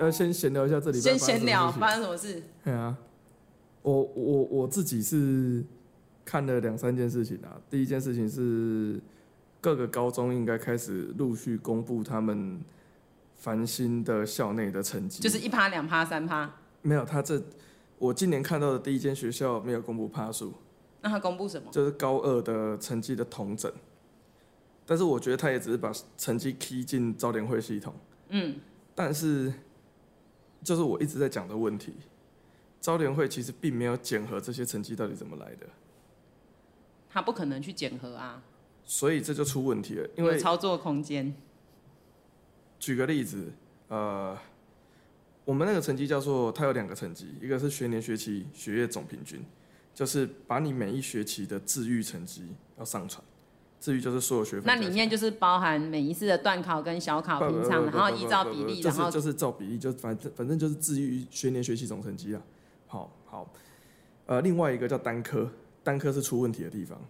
要先闲聊一下这里。先闲聊发生什么事？对啊，我我我自己是看了两三件事情啊。第一件事情是各个高中应该开始陆续公布他们繁星的校内的成绩，就是一趴、两趴、三趴。没有，他这我今年看到的第一间学校没有公布趴数。那他公布什么？就是高二的成绩的统整。但是我觉得他也只是把成绩 key 进招联会系统。嗯。但是，就是我一直在讲的问题，招联会其实并没有检核这些成绩到底怎么来的。他不可能去检核啊。所以这就出问题了，因为操作空间。举个例子，呃，我们那个成绩叫做，它有两个成绩，一个是学年学期学业总平均，就是把你每一学期的自愈成绩要上传。至于就是所有学分，那里面就是包含每一次的段考跟小考平常，然后依照比例，然后就是照比例，就反正反正就是至于学年学习总成绩啊。好好，呃，另外一个叫单科，单科是出问题的地方。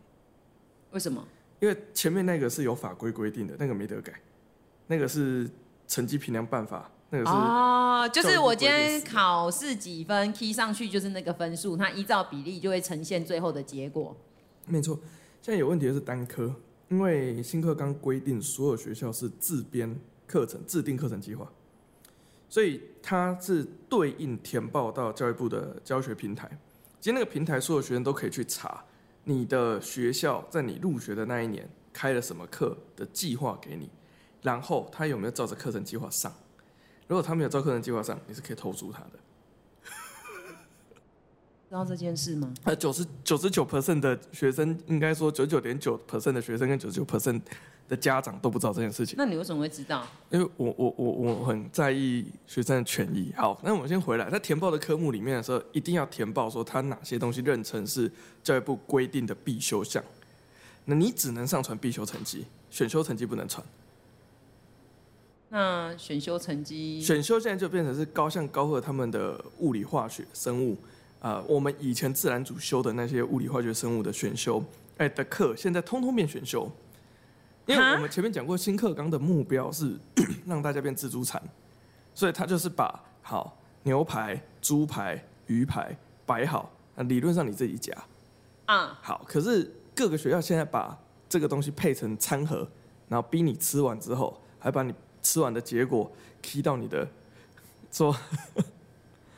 为什么？因为前面那个是有法规规定的，那个没得改，那个是成绩评量办法，那个是哦，就是我今天考试几分 key 上去就是那个分数，它依照比例就会呈现最后的结果。没错。现在有问题的是单科，因为新课纲规定所有学校是自编课程、制定课程计划，所以它是对应填报到教育部的教学平台。其实那个平台，所有学生都可以去查你的学校在你入学的那一年开了什么课的计划给你，然后他有没有照着课程计划上。如果他没有照课程计划上，你是可以投诉他的。知道这件事吗？呃，九十九十九 percent 的学生，应该说九十九点九 percent 的学生跟九十九 percent 的家长都不知道这件事情。那你为什么会知道？因为我我我我很在意学生的权益。好，那我们先回来，在填报的科目里面的时候，一定要填报说他哪些东西认成是教育部规定的必修项。那你只能上传必修成绩，选修成绩不能传。那选修成绩？选修现在就变成是高像高二他们的物理、化学、生物。呃，我们以前自然组修的那些物理、化学、生物的选修，哎的课，现在通通变选修，因为我们前面讲过，新课纲的目标是 让大家变自助餐，所以他就是把好牛排、猪排、鱼排摆好，那理论上你自己夹，啊，好，可是各个学校现在把这个东西配成餐盒，然后逼你吃完之后，还把你吃完的结果 key 到你的说。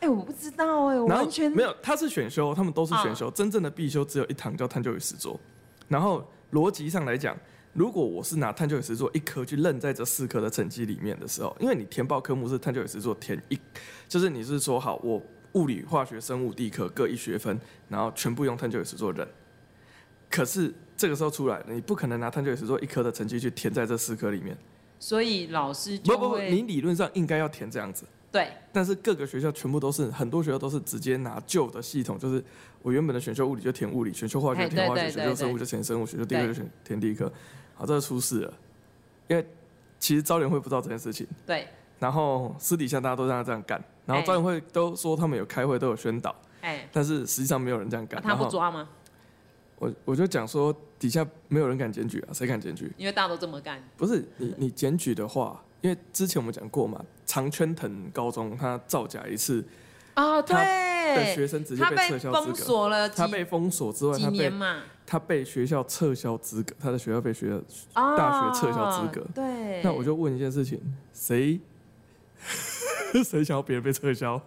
哎、欸，我不知道哎、欸，我完全没有。他是选修，他们都是选修。哦、真正的必修只有一堂叫探究与实作。然后逻辑上来讲，如果我是拿探究与实作一科去认在这四科的成绩里面的时候，因为你填报科目是探究与实作填一，就是你是说好，我物理、化学、生物、地科各一学分，然后全部用探究与实作认。可是这个时候出来，你不可能拿探究与实作一科的成绩去填在这四科里面。所以老师就不不不，你理论上应该要填这样子。对，但是各个学校全部都是，很多学校都是直接拿旧的系统，就是我原本的选修物理就填物理，选修化学填化学，选修生物就填生物，选修地科就选填第一科。好，这就出事了，因为其实招联会不知道这件事情。对。然后私底下大家都让他这样干，然后招联会都说他们有开会，都有宣导。哎。但是实际上没有人这样干。他不抓吗？我我就讲说底下没有人敢检举啊，谁敢检举？因为大家都这么干。不是你你检举的话。因为之前我们讲过嘛，常春藤高中他造假一次，啊、哦，对，学生直接被撤销资格，封锁了，他被封锁之外，他被他被学校撤销资格，他的学校被学校大学撤销资格。哦、对，那我就问一件事情，谁 谁想要别人被撤销？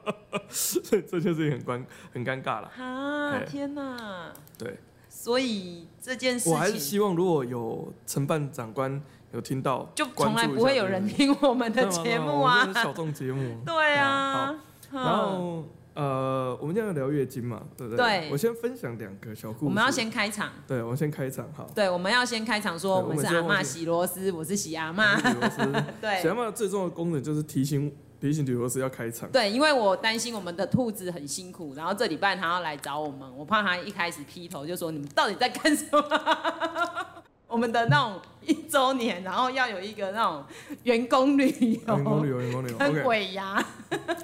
所以这件事情很关很尴尬了。啊，天哪！对，所以这件事情，我还是希望如果有承办长官。有听到，就从来不会有人听我们的节目啊！小众节目。对啊。然后呃，我们今天要聊月经嘛，对不对？对。我先分享两个小故事。我们要先开场。对，我们先开场好。对，我们要先开场说，我们是阿妈洗螺丝，我是洗阿妈。洗螺丝。对。洗阿妈最重要的功能就是提醒提醒女螺丝要开场。对，因为我担心我们的兔子很辛苦，然后这礼拜他要来找我们，我怕他一开始劈头就说你们到底在干什么？我们的那种一周年，然后要有一个那种员工旅游，员工旅游，员工旅游，很鬼呀。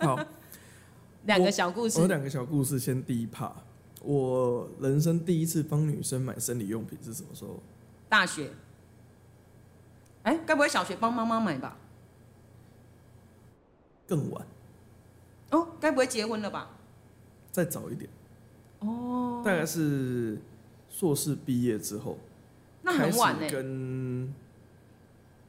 好，两个小故事。我两个小故事，先第一趴。我人生第一次帮女生买生理用品是什么时候？大学。哎，该不会小学帮妈妈买吧？更晚。哦，该不会结婚了吧？再早一点。哦。大概是硕士毕业之后。那很晚呢。跟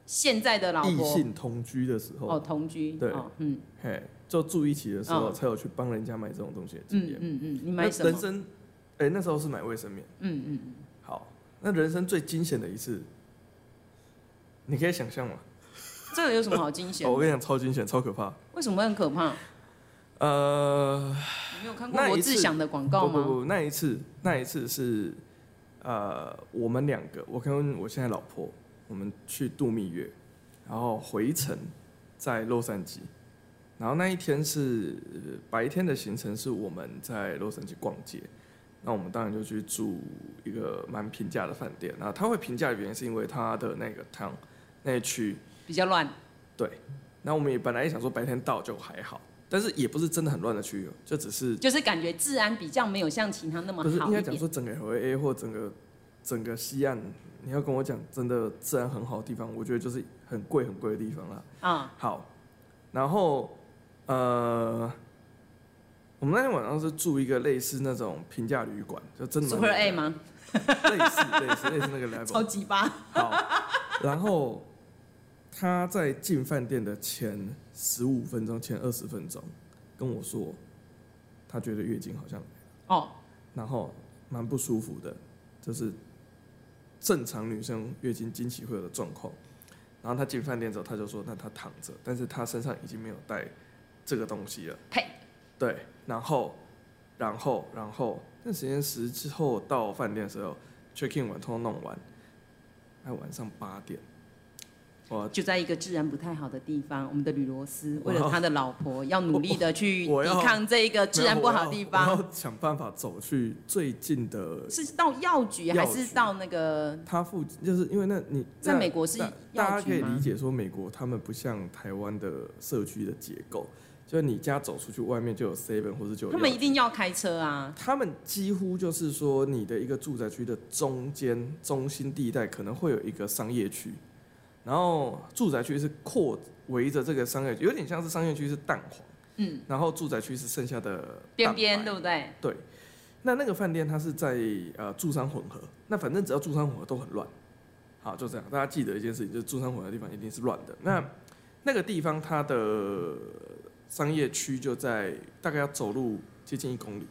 现在的老婆异性同居的时候。哦，同居。对。嗯。嘿，就住一起的时候，才有去帮人家买这种东西的经验。嗯嗯嗯。你买什么？人生，哎，那时候是买卫生棉。嗯嗯。好，那人生最惊险的一次，你可以想象吗？这个有什么好惊险？我跟你讲，超惊险，超可怕。为什么会很可怕？呃，你没有看过罗志祥的广告吗？不，那一次，那一次是，呃，我们两个，我跟我现在老婆，我们去度蜜月，然后回程在洛杉矶，然后那一天是白天的行程，是我们在洛杉矶逛街，那我们当然就去住一个蛮平价的饭店，那他会平价的原因是因为他的那个 town 那一区。比较乱，对。那我们也本来也想说白天到就还好，但是也不是真的很乱的区域，就只是就是感觉治安比较没有像其他那么好。不是应该讲说整个 LA 或整个整个西岸，你要跟我讲真的治安很好的地方，我觉得就是很贵很贵的地方啦。啊、嗯，好。然后呃，我们那天晚上是住一个类似那种平价旅馆，就真的 Super A 吗？类似类似类似那个 level。超级吧。好，然后。他在进饭店的前十五分钟、前二十分钟跟我说，他觉得月经好像哦，然后蛮不舒服的，就是正常女生月经经期会有的状况。然后他进饭店之后，他就说，那他躺着，但是他身上已经没有带这个东西了。呸！对，然后，然后，然后那时间时之后到饭店的时候，check in 完，通通弄完，还晚上八点。就在一个治安不太好的地方，我们的吕罗斯为了他的老婆，要努力的去抵抗这一个治安不好的地方，想办法走去最近的。是到药局还是到那个？他附近就是因为那你在美国是药局吗？大家可以理解说，美国他们不像台湾的社区的结构，就是你家走出去外面就有 seven 或者就有。他们一定要开车啊！他们几乎就是说，你的一个住宅区的中间中心地带可能会有一个商业区。然后住宅区是扩围着这个商业区，有点像是商业区是蛋黄，嗯，然后住宅区是剩下的边边，对不对？对。那那个饭店它是在呃住商混合，那反正只要住商混合都很乱。好，就这样，大家记得一件事情，就是住商混合的地方一定是乱的。那那个地方它的商业区就在大概要走路接近一公里，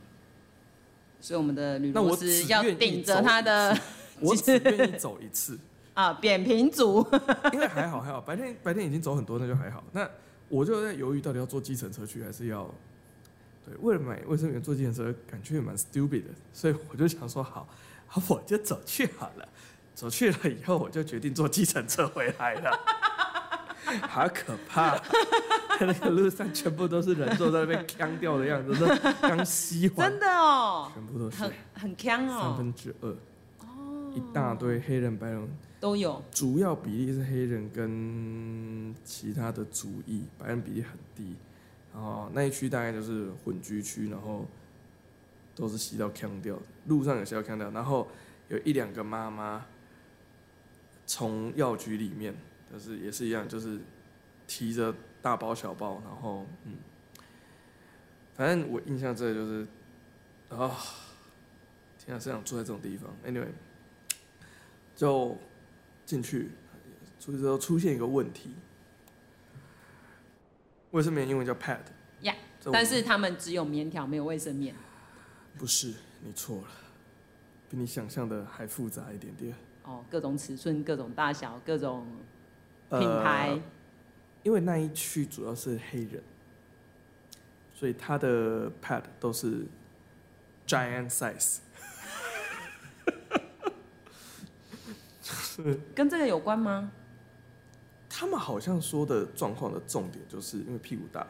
所以我们的吕罗斯要顶着他的，我只愿意走一次。啊，扁平足，因为还好还好，白天白天已经走很多，那就还好。那我就在犹豫，到底要坐计程车去，还是要对？为了买卫生棉坐计程车，感觉也蛮 stupid 的，所以我就想说，好，好，我就走去好了。走去了以后，我就决定坐计程车回来了。好可怕！那个路上全部都是人坐在那边锵掉的样子，刚吸完，真的哦，全部都是很很锵哦，三分之二，哦，一大堆黑人白人。都有，主要比例是黑人跟其他的族裔，白人比例很低。然后那一区大概就是混居区，然后都是吸到腔掉，路上有吸到腔掉，然后有一两个妈妈从药局里面，就是也是一样，就是提着大包小包，然后嗯，反正我印象这就是啊，天啊，是想住在这种地方。Anyway，就。进去，出去之后出现一个问题，卫生棉英文叫 pad，呀，yeah, 但是他们只有棉条，没有卫生棉。不是，你错了，比你想象的还复杂一点点。哦，各种尺寸、各种大小、各种品牌。呃，因为那一区主要是黑人，所以他的 pad 都是 giant size。跟这个有关吗？他们好像说的状况的重点就是因为屁股大，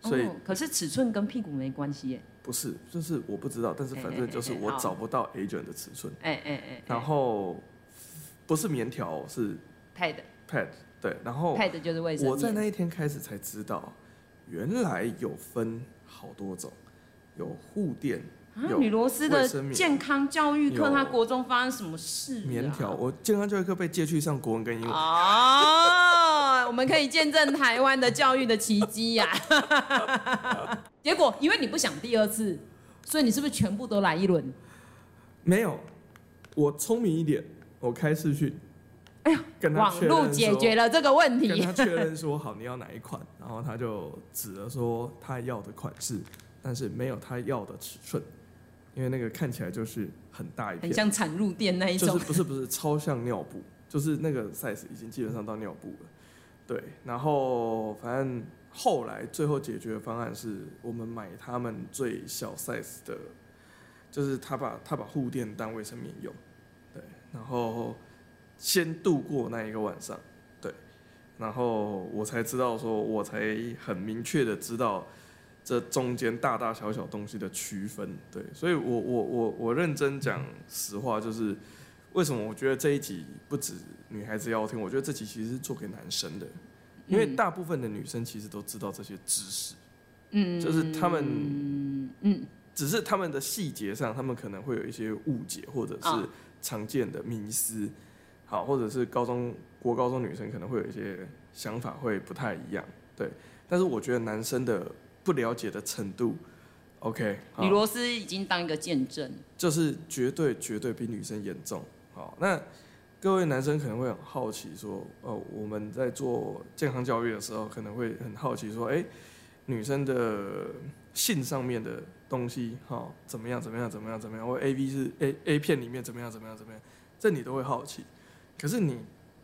所以、哦、可是尺寸跟屁股没关系耶。不是，就是我不知道，但是反正就是我找不到 A 卷的尺寸。哎哎哎。然后不是棉条，是 pad pad 对，然后 pad 就是卫生。我在那一天开始才知道，原来有分好多种，有护垫。啊，吕罗斯的健康教育课，他国中发生什么事？棉条，我健康教育课被借去上国文跟英文。哦，我们可以见证台湾的教育的奇迹呀！结果因为你不想第二次，所以你是不是全部都来一轮？没有，我聪明一点，我开视讯。哎呀，跟他网络解决了这个问题。跟他确认说好，你要哪一款，然后他就指了说他要的款式，但是没有他要的尺寸，因为那个看起来就是很大一片，很像产褥垫那一种。就是不是不是超像尿布，就是那个 size 已经基本上到尿布了。对，然后反正后来最后解决的方案是我们买他们最小 size 的，就是他把他把护垫当卫生棉用，对，然后。先度过那一个晚上，对，然后我才知道说，我才很明确的知道这中间大大小小东西的区分，对，所以我我我我认真讲实话，就是为什么我觉得这一集不止女孩子要听，我觉得这集其实是做给男生的，因为大部分的女生其实都知道这些知识，嗯，就是他们，嗯，只是他们的细节上，他们可能会有一些误解，或者是常见的迷思。好，或者是高中国高中女生可能会有一些想法会不太一样，对。但是我觉得男生的不了解的程度，OK。女罗斯已经当一个见证，就是绝对绝对比女生严重。好，那各位男生可能会很好奇说，哦，我们在做健康教育的时候，可能会很好奇说，哎，女生的性上面的东西，哈，怎么样怎么样怎么样怎么样？或 A V 是 A A 片里面怎么样怎么样怎么样？这你都会好奇。可是你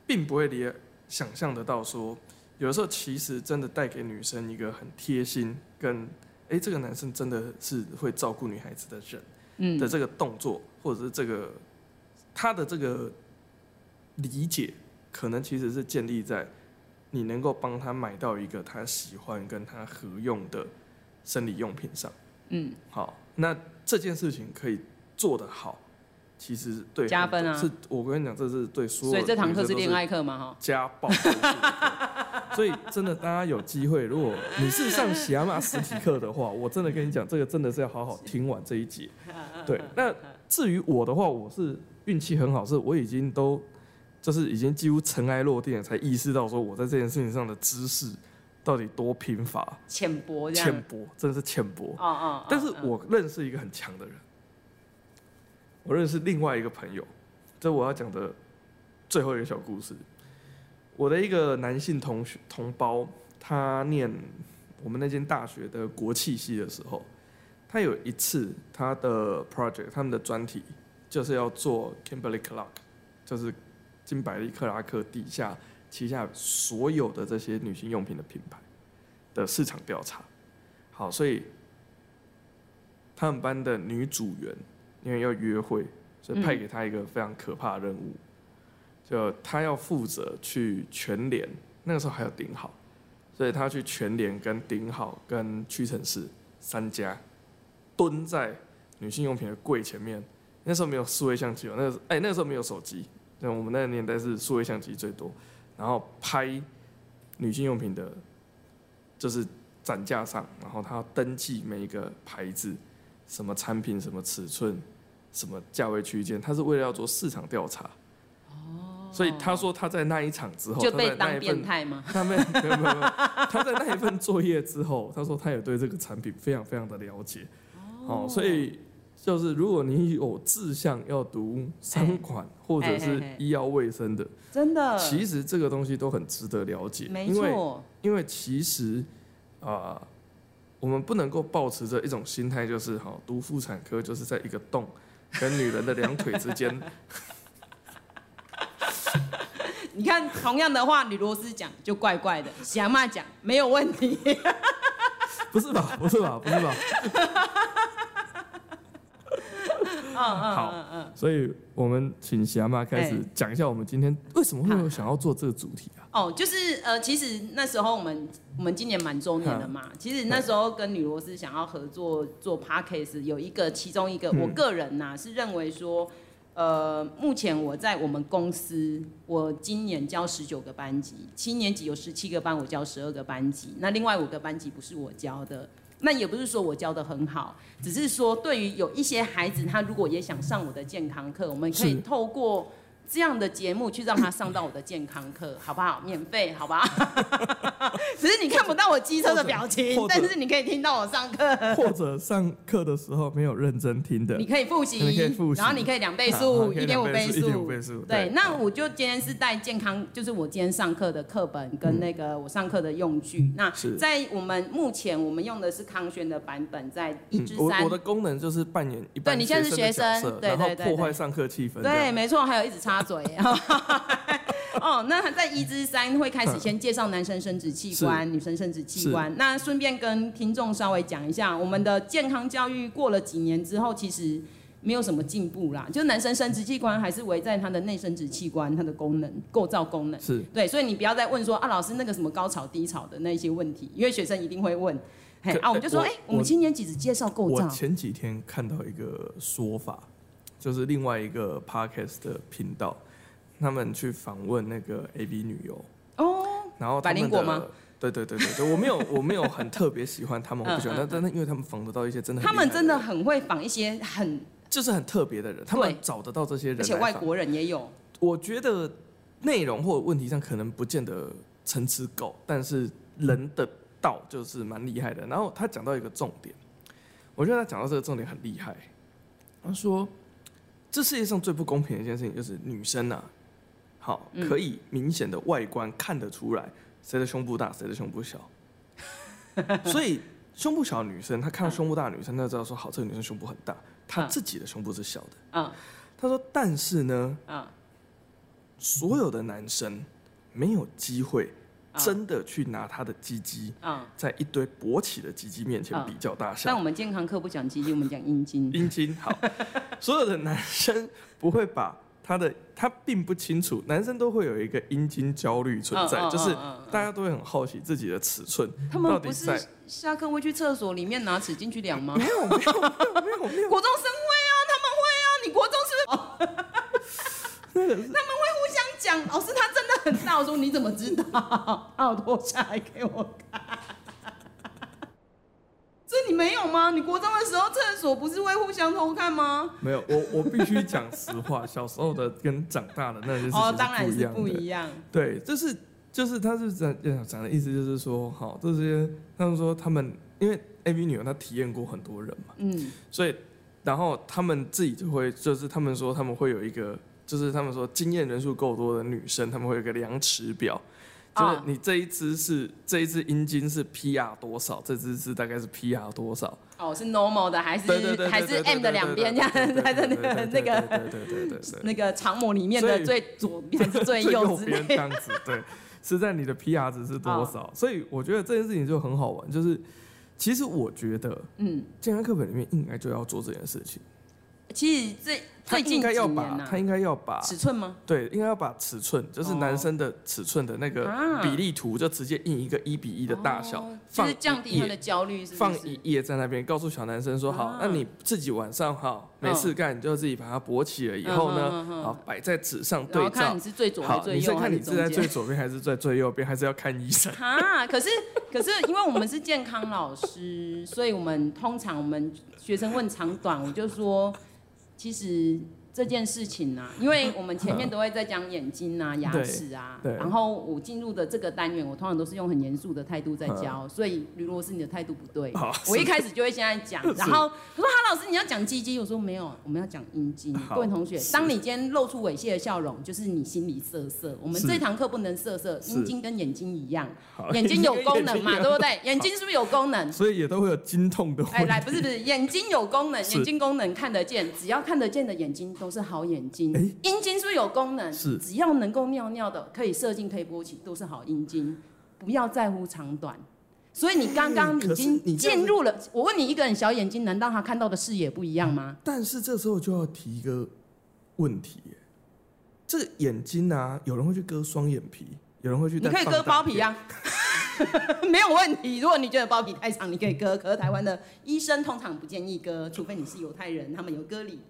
并不会理想象得到说，有的时候其实真的带给女生一个很贴心，跟哎这个男生真的是会照顾女孩子的人，嗯的这个动作，或者是这个他的这个理解，可能其实是建立在你能够帮他买到一个他喜欢跟他合用的生理用品上，嗯，好，那这件事情可以做得好。其实对加分啊，是我跟你讲，这是对所有。所以这堂课是恋爱课吗？哈，家暴。所以真的，大家有机会，如果你是上喜阿妈实体课的话，我真的跟你讲，这个真的是要好好听完这一节。对，那至于我的话，我是运气很好，是我已经都就是已经几乎尘埃落定了，才意识到说我在这件事情上的知识到底多贫乏、浅薄、浅薄，真的是浅薄。哦哦。但是我认识一个很强的人。我认识另外一个朋友，这我要讲的最后一个小故事。我的一个男性同学同胞，他念我们那间大学的国际系的时候，他有一次他的 project，他们的专题就是要做 Kimberly Clark，就是金百利克拉克底下旗下所有的这些女性用品的品牌的市场调查。好，所以他们班的女组员。因为要约会，所以派给他一个非常可怕的任务，就他要负责去全联，那个时候还有顶好，所以他去全联跟顶好跟屈臣氏三家蹲在女性用品的柜前面。那时候没有数位相机哦，那个哎那个时候没有手机，那我们那个年代是数位相机最多，然后拍女性用品的，就是展架上，然后他要登记每一个牌子。什么产品、什么尺寸、什么价位区间，他是为了要做市场调查。哦。所以他说他在那一场之后，就被当变态吗？他没有没有没有，他在那一份作业之后，他说他也对这个产品非常非常的了解。哦。所以就是如果你有志向要读商管或者是医药卫生的，真的，其实这个东西都很值得了解。没错。因为其实啊。我们不能够抱持着一种心态，就是哈，读妇产科就是在一个洞跟女人的两腿之间。你看，同样的话，女螺丝讲就怪怪的，喜阿妈讲没有问题。不是吧？不是吧？不是吧？嗯嗯好，嗯，所以我们请喜阿妈开始讲一下，我们今天为什么会有想要做这个主题啊？哦，就是呃，其实那时候我们我们今年满周年了嘛。其实那时候跟女螺丝想要合作做 Podcast，有一个其中一个，我个人呐、啊、是认为说，呃，目前我在我们公司，我今年教十九个班级，七年级有十七个班，我教十二个班级，那另外五个班级不是我教的。那也不是说我教的很好，只是说对于有一些孩子，他如果也想上我的健康课，我们可以透过这样的节目去让他上到我的健康课，好不好？免费，好不好？只是你看不到我机车的表情，但是你可以听到我上课。或者上课的时候没有认真听的，你可以复习，然后你可以两倍速、一点五倍速。对，那我就今天是带健康，就是我今天上课的课本跟那个我上课的用具。嗯、那在我们目前我们用的是康轩的版本，在一至三。我的功能就是扮演一般学生的角色，然后破坏上课气氛。对，没错，还有一直插。嘴 哦，那在一至三会开始先介绍男生生殖器官、女生生殖器官。那顺便跟听众稍微讲一下，我们的健康教育过了几年之后，其实没有什么进步啦。就男生生殖器官还是围在他的内生殖器官，它的功能、构造功能是对，所以你不要再问说啊，老师那个什么高潮低潮的那些问题，因为学生一定会问。嘿啊，我们就说，哎、欸，我们今年几只介绍构造。我前几天看到一个说法。就是另外一个 podcast 的频道，他们去访问那个 AB 女优哦，然后百灵果吗？对对对对对，我没有 我没有很特别喜欢他们，我不喜欢，但但是因为他们访得到一些真的，他们真的很会访一些很就是很特别的人，他们找得到这些人，而且外国人也有。我觉得内容或者问题上可能不见得层次够，但是人的道就是蛮厉害的。然后他讲到一个重点，我觉得他讲到这个重点很厉害，他说。这世界上最不公平的一件事情就是女生啊，好可以明显的外观看得出来谁的胸部大，谁的胸部小。所以胸部小的女生，她看到胸部大的女生，她就知道说好，这个女生胸部很大，她自己的胸部是小的。她说，但是呢，所有的男生没有机会。真的去拿他的鸡鸡，在一堆勃起的鸡鸡面前比较大小。但我们健康课不讲鸡鸡，我们讲阴茎。阴茎好，所有的男生不会把他的，他并不清楚，男生都会有一个阴茎焦虑存在，就是大家都会很好奇自己的尺寸。他们不是下课会去厕所里面拿尺进去量吗？没有没有没有没有没有。国中生会啊，他们会啊，你国中 是不是？他们讲，老师他真的很大。我说你怎么知道？他有脱下来给我看。这你没有吗？你国中的时候厕所不是会互相偷看吗？没有，我我必须讲实话，小时候的跟长大的那些。哦，当然是不一样。对，就是就是他是讲讲的意思就是说，好这些他们说他们因为 AV 女优她体验过很多人嘛，嗯，所以然后他们自己就会就是他们说他们会有一个。就是他们说经验人数够多的女生，他们会有个量尺表，就是你这一只是这一支阴茎是 PR 多少，这支是大概是 PR 多少？哦，是 normal 的还是还是 M 的两边这样在那个那个对对对那个长模里面的最左边还是最右边这样子？对，是在你的 PR 值是多少？所以我觉得这件事情就很好玩，就是其实我觉得，嗯，健康课本里面应该就要做这件事情。其实这。他应该要把，他应该要把尺寸吗？对，应该要把尺寸，就是男生的尺寸的那个比例图，就直接印一个一比一的大小，就是降低他的焦虑，放一页在那边，告诉小男生说：好，那你自己晚上好没事干，你就自己把它勃起了以后呢，好摆在纸上对照。看你是最左还是最右？你是看你是在最左边还是在最右边，还是要看医生？啊，可是可是因为我们是健康老师，所以我们通常我们学生问长短，我就说。其实这件事情呢、啊，因为我们前面都会在讲眼睛啊、牙齿啊，然后我进入的这个单元，我通常都是用很严肃的态度在教，所以如果是你的态度不对，我一开始就会现在讲，然后他说哈老师你要讲鸡鸡，我说没有，我们要讲阴茎。各位同学，当你今天露出猥亵的笑容，就是你心里色色。我们这堂课不能色色，阴茎跟眼睛一样，眼睛有功能嘛，对不对？眼睛是不是有功能？所以也都会有经痛的。哎，来，不是不是，眼睛有功能，眼睛功能看得见，只要看得见的眼睛都是好眼睛。阴茎是不是有功能？是，只要能够尿尿的，可以射精，可以勃起，都是好阴茎。不要在乎长短。所以你刚刚已经进入了。我问你，一个人小眼睛，难道他看到的视野不一样吗？但是这时候就要提一个问题：这个眼睛啊，有人会去割双眼皮，有人会去。你可以割包皮啊，没有问题。如果你觉得包皮太长，你可以割。可是台湾的医生通常不建议割，除非你是犹太人，他们有割礼。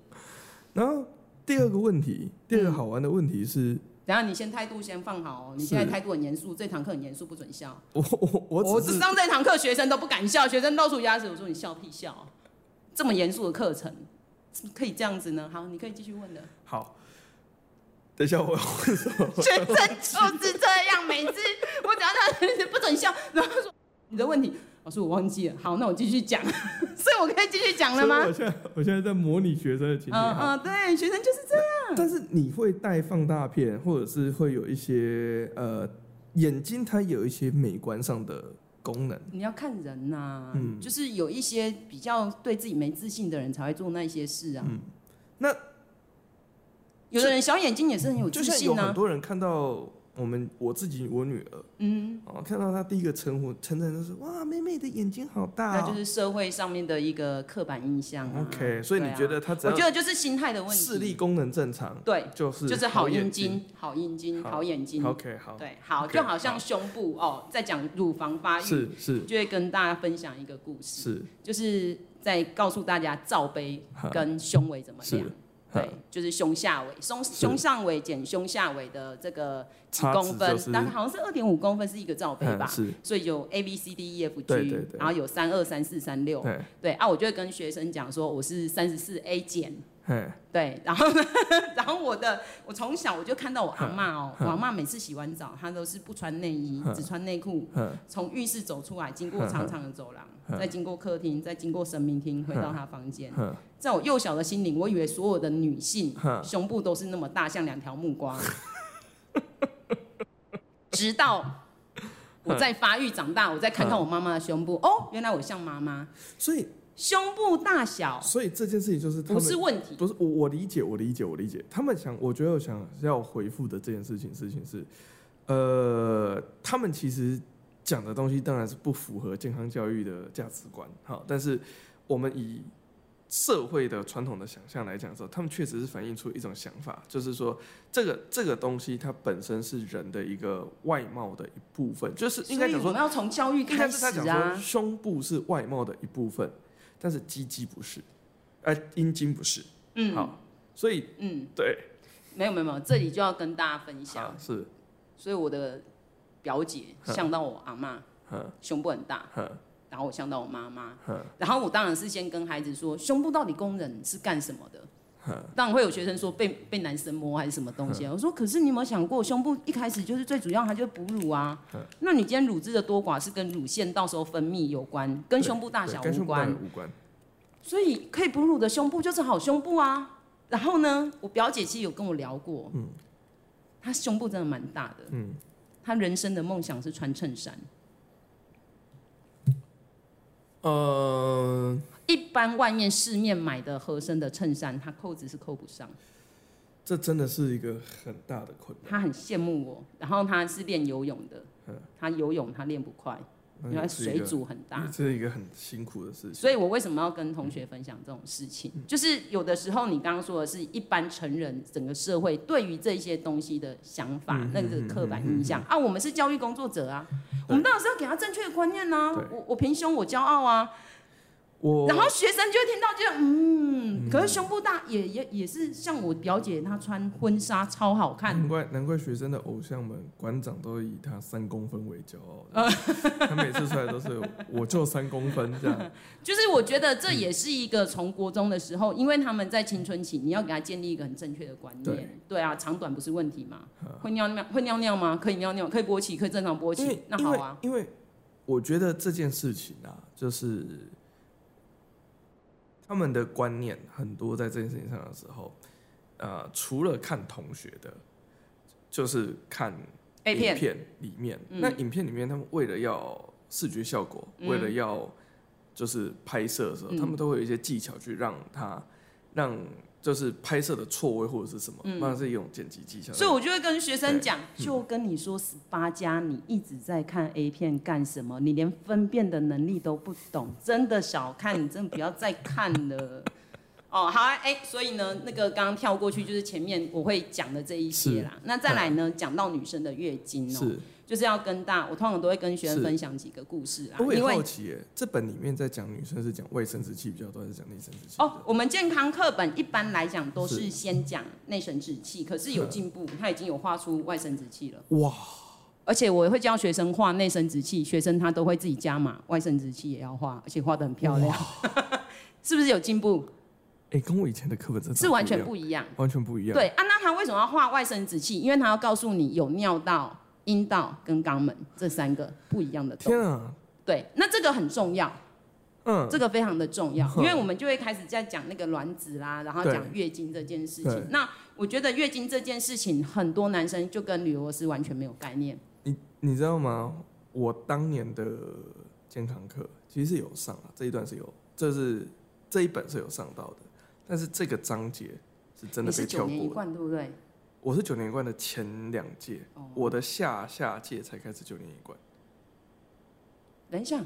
然后第二个问题，第二个好玩的问题是。等下，你先态度先放好哦。你现在态度很严肃，这堂课很严肃，不准笑。我我我我只上这堂课，学生都不敢笑，学生露出牙齿。我说你笑屁笑，这么严肃的课程，可以这样子呢？好，你可以继续问的。好，等一下，我要问什么？学生就是这样，每次我只要他不准笑，然后说你的问题，老师我忘记了。好，那我继续讲，所以我可以继续讲了吗？我现在我现在在模拟学生的情景。嗯嗯，对，学生就是这样。但是你会带放大片，或者是会有一些呃眼睛，它有一些美观上的功能。你要看人呐、啊，嗯，就是有一些比较对自己没自信的人才会做那些事啊。嗯，那。有的人小眼睛也是很有自信呢、啊。就像有很多人看到我们我自己我女儿，嗯，哦，看到她第一个称呼称赞就是哇，妹妹的眼睛好大、哦。那就是社会上面的一个刻板印象、啊。OK，所以你觉得她？我觉得就是心态的问题。视力功能正常，对，就是就是好阴茎，好阴茎，好眼睛。OK，好。对，好，okay, 就好像胸部哦，在讲乳房发育，是是，就会跟大家分享一个故事，是，就是在告诉大家罩杯跟胸围怎么量。对，就是胸下围，胸胸上围减胸下围的这个几公分，大概、就是、好像是二点五公分是一个罩杯吧，所以有 A B C D E F G，对对对，然后有三二三四三六，对啊，我就会跟学生讲说我是三十四 A 减。对，然后呢，然后我的，我从小我就看到我阿嬷哦，我阿妈每次洗完澡，她都是不穿内衣，只穿内裤，从浴室走出来，经过长长的走廊，再经过客厅，再经过神明厅，回到她房间。在我幼小的心灵，我以为所有的女性胸部都是那么大，像两条木瓜。直到我在发育长大，我再看看我妈妈的胸部，哦，原来我像妈妈。所以。胸部大小，所以这件事情就是不是问题，不是我我理解我理解我理解，他们想，我觉得我想要回复的这件事情事情是，呃，他们其实讲的东西当然是不符合健康教育的价值观，好，但是我们以社会的传统的想象来讲的时候，他们确实是反映出一种想法，就是说这个这个东西它本身是人的一个外貌的一部分，就是应该讲说我们要从教育开始啊，他讲说胸部是外貌的一部分。但是鸡鸡不是，哎、呃，阴茎不是，嗯，好，所以，嗯，对，没有没有没有，这里就要跟大家分享，是，所以我的表姐像到我阿妈，胸部很大，然后我像到我妈妈，然后我当然是先跟孩子说，胸部到底工人是干什么的？当然会有学生说被被男生摸还是什么东西，啊。我说可是你有没有想过，胸部一开始就是最主要，它就是哺乳啊，那你今天乳汁的多寡是跟乳腺到时候分泌有关，跟胸部大小无关，无关，所以可以哺乳的胸部就是好胸部啊。然后呢，我表姐其实有跟我聊过，嗯，她胸部真的蛮大的，嗯，她人生的梦想是穿衬衫，呃。一般外面市面买的合身的衬衫，它扣子是扣不上。这真的是一个很大的困难。他很羡慕我，然后他是练游泳的，他游泳他练不快，因为水阻很大。这是一个很辛苦的事情。所以我为什么要跟同学分享这种事情？嗯、就是有的时候你刚刚说的是一般成人整个社会对于这些东西的想法，嗯、那个刻板印象、啊，我们是教育工作者啊，我们当然是要给他正确的观念啊。我我平胸我骄傲啊。然后学生就会听到就，就嗯，可是胸部大也也也是像我表姐，她穿婚纱超好看。难怪难怪学生的偶像们馆长都以她三公分为骄傲，他每次出来都是我就三公分这样。就是我觉得这也是一个从国中的时候，因为他们在青春期，你要给他建立一个很正确的观念。对，对啊，长短不是问题嘛？会尿尿会尿尿吗？可以尿尿，可以勃起，可以正常勃起，那好啊。因为我觉得这件事情啊，就是。他们的观念很多，在这件事情上的时候，呃，除了看同学的，就是看影片里面。那影片里面，他们为了要视觉效果，为了要就是拍摄的时候，他们都会有一些技巧去让他让。就是拍摄的错位或者是什么，那、嗯、是一种剪辑技巧。所以我就会跟学生讲，就跟你说十八加，你一直在看 A 片干什么？你连分辨的能力都不懂，真的小看你，真的不要再看了。哦，好啊，哎、欸，所以呢，那个刚刚跳过去就是前面我会讲的这一些啦。那再来呢，讲到女生的月经哦、喔。就是要跟大，我通常都会跟学生分享几个故事啊。我也好奇耶，这本里面在讲女生是讲卫生殖器比较多，还是讲内生殖器？哦，我们健康课本一般来讲都是先讲内生殖器，可是有进步，他已经有画出外生殖器了。哇！而且我会教学生画内生殖器，学生他都会自己加码，外生殖器也要画，而且画的很漂亮，是不是有进步？哎，跟我以前的课本真的是完全不一样，完全不一样。对啊，那他为什么要画外生殖器？因为他要告诉你有尿道、阴道跟肛门这三个不一样的洞。天啊！对，那这个很重要。嗯，这个非常的重要，因为我们就会开始在讲那个卵子啦，然后讲月经这件事情。那我觉得月经这件事情，很多男生就跟女罗斯完全没有概念。你你知道吗？我当年的健康课其实是有上啊，这一段是有，这是这一本是有上到的，但是这个章节是真的被跳过。你是九年一贯，对不对？我是九年一贯的前两届，我的下下届才开始九年一贯。等一下。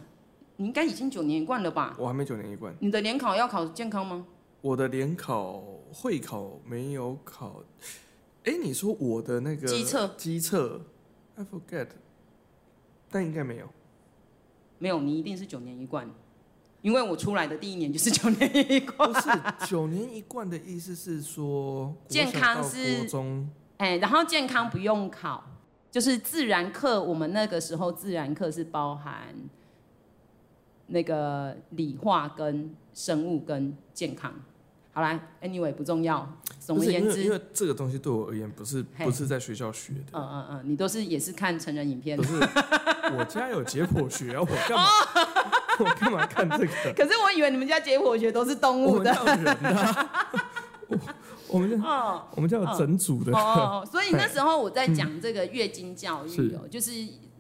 你应该已经九年一贯了吧？我还没九年一贯。你的联考要考健康吗？我的联考会考没有考。哎、欸，你说我的那个机测？机测，I forget，但应该没有。没有，你一定是九年一贯，因为我出来的第一年就是九年一贯。不是九年一贯的意思是说健康是国中，哎、欸，然后健康不用考，就是自然课。我们那个时候自然课是包含。那个理化跟生物跟健康，好啦，anyway 不重要。总而言之，因为这个东西对我而言不是不是在学校学的。嗯嗯嗯，你都是也是看成人影片。不是，我家有解剖学啊，我干嘛？我干嘛看这个？可是我以为你们家解剖学都是动物的。我们家人啊。我我们家哦，我们家有整组的。哦，所以那时候我在讲这个月经教育哦，就是。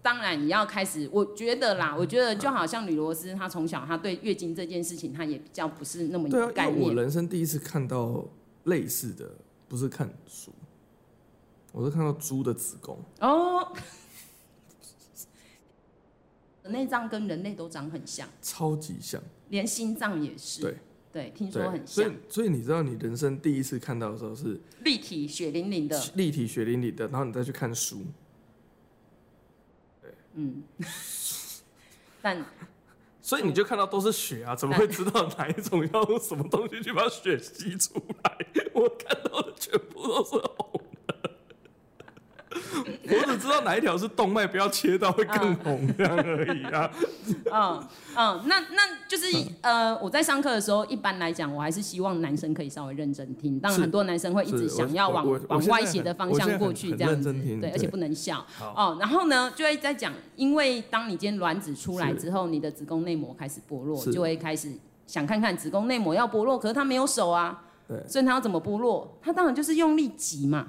当然，你要开始，我觉得啦，我觉得就好像吕罗斯，他从小他对月经这件事情，他也比较不是那么有概念。对啊，我人生第一次看到类似的，不是看书，我是看到猪的子宫。哦，内脏跟人类都长很像，超级像，连心脏也是。对对，听说很像。所以，所以你知道，你人生第一次看到的时候是立体血淋淋的，立体血淋淋的，然后你再去看书。嗯，但所以你就看到都是血啊，怎么会知道哪一种要用什么东西去把血吸出来？我看到的全部都是红只知道哪一条是动脉，不要切到会更红这样而已啊。嗯嗯，那那就是呃，我在上课的时候，一般来讲，我还是希望男生可以稍微认真听。当然，很多男生会一直想要往往歪斜的方向过去，这样子，对，而且不能笑。哦，然后呢，就会在讲，因为当你今天卵子出来之后，你的子宫内膜开始剥落，就会开始想看看子宫内膜要剥落，可是他没有手啊。对，所以他要怎么剥落？他当然就是用力挤嘛。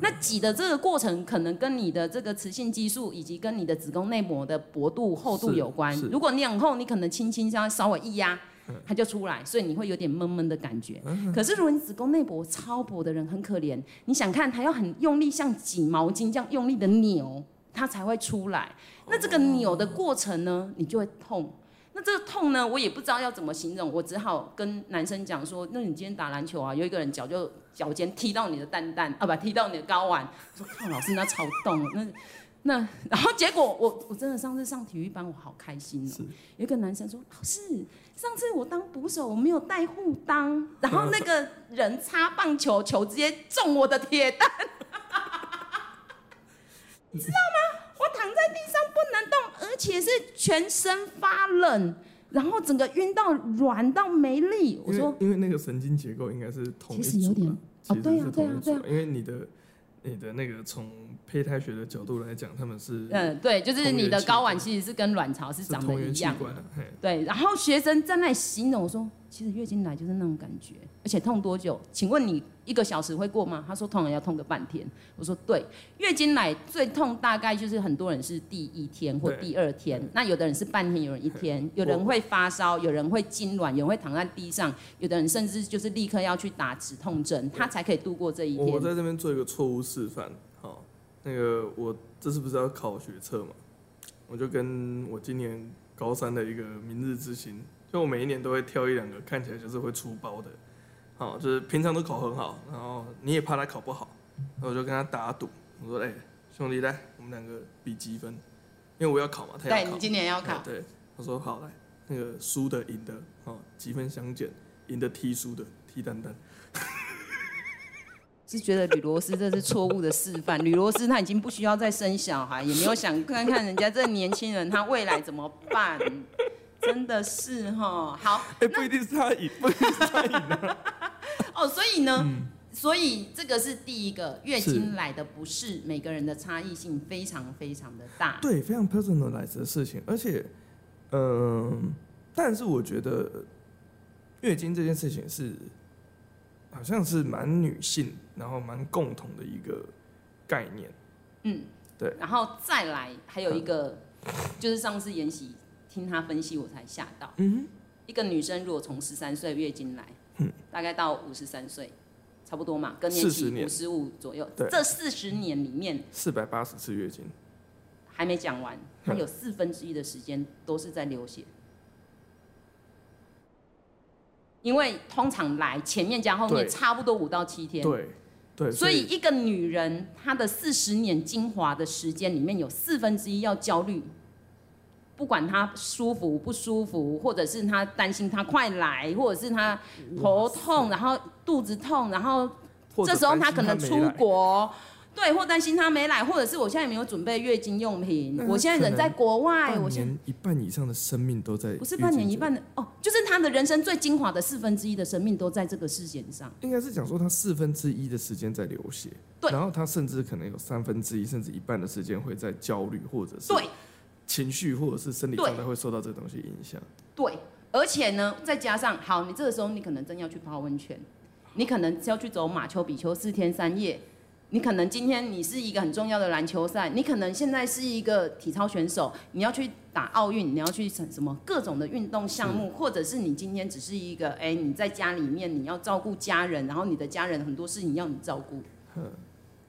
那挤的这个过程，可能跟你的这个雌性激素以及跟你的子宫内膜的薄度、厚度有关。如果你很厚，你可能轻轻这样稍微一压，它就出来，所以你会有点闷闷的感觉。可是如果你子宫内膜超薄的人很可怜，你想看他要很用力，像挤毛巾这样用力的扭，它才会出来。那这个扭的过程呢，你就会痛。那这个痛呢，我也不知道要怎么形容，我只好跟男生讲说：那你今天打篮球啊，有一个人脚就脚尖踢到你的蛋蛋啊，不，踢到你的睾丸。我说靠老师那超痛，那那然后结果我我真的上次上体育班，我好开心哦。有一个男生说：老师，上次我当捕手，我没有带护裆，然后那个人擦棒球，球直接中我的铁蛋，你知道吗？我躺在地上不能动，而且是全身发冷，然后整个晕到软到没力。我说，因为那个神经结构应该是同一组，其实有点哦，对呀，对呀，对呀，因为你的你的那个从胚胎学的角度来讲，他们是嗯，对，就是你的睾丸其实是跟卵巢是长得一样，对。然后学生在那里形容我说，其实月经来就是那种感觉，而且痛多久？请问你？一个小时会过吗？他说痛了要痛个半天。我说对，月经来最痛大概就是很多人是第一天或第二天，那有的人是半天，有人一天，有人会发烧，有人会痉挛，有人会躺在地上，有的人甚至就是立刻要去打止痛针，他才可以度过这一天。我在这边做一个错误示范，好，那个我这次不是要考学测嘛，我就跟我今年高三的一个明日之星，就我每一年都会挑一两个看起来就是会出包的。好，就是平常都考很好，然后你也怕他考不好，然后我就跟他打赌，我说：“哎、欸，兄弟，来，我们两个比积分，因为我要考嘛，他要考。”对，你今年要考。对，他说：“好，来，那个输的赢的，哦，积分相减，赢的踢输的，踢蛋蛋。”是觉得吕罗斯这是错误的示范。吕罗斯他已经不需要再生小孩，也没有想看看人家这年轻人他未来怎么办。真的是哈，好，哎、欸，不一定是他赢，不一定是他。哦，所以呢，嗯、所以这个是第一个月经来的不适，每个人的差异性非常非常的大。对，非常 personalized 的事情，而且，嗯、呃，但是我觉得月经这件事情是好像是蛮女性，然后蛮共同的一个概念。嗯，对。然后再来还有一个，嗯、就是上次妍希听他分析，我才吓到。嗯。一个女生如果从十三岁月经来，嗯、大概到五十三岁，差不多嘛，更年期五十五左右。这四十年里面，四百八十次月经，还没讲完，她有四分之一的时间都是在流血。嗯、因为通常来前面加后面差不多五到七天。对对。所以一个女人她的四十年精华的时间里面有四分之一要焦虑。不管他舒服不舒服，或者是他担心他快来，或者是他头痛，然后肚子痛，然后这时候他可能出国，对，或担心他没来，或者是我现在没有准备月经用品，我现在人在国外，我现在一半以上的生命都在，不是半年一半的哦，就是他的人生最精华的四分之一的生命都在这个事件上，应该是讲说他四分之一的时间在流血，对，然后他甚至可能有三分之一甚至一半的时间会在焦虑，或者是对。情绪或者是生理状态会受到这个东西影响。对，而且呢，再加上好，你这个时候你可能真要去泡温泉，你可能要去走马丘比丘四天三夜，你可能今天你是一个很重要的篮球赛，你可能现在是一个体操选手，你要去打奥运，你要去什什么各种的运动项目，或者是你今天只是一个哎你在家里面你要照顾家人，然后你的家人很多事情要你照顾。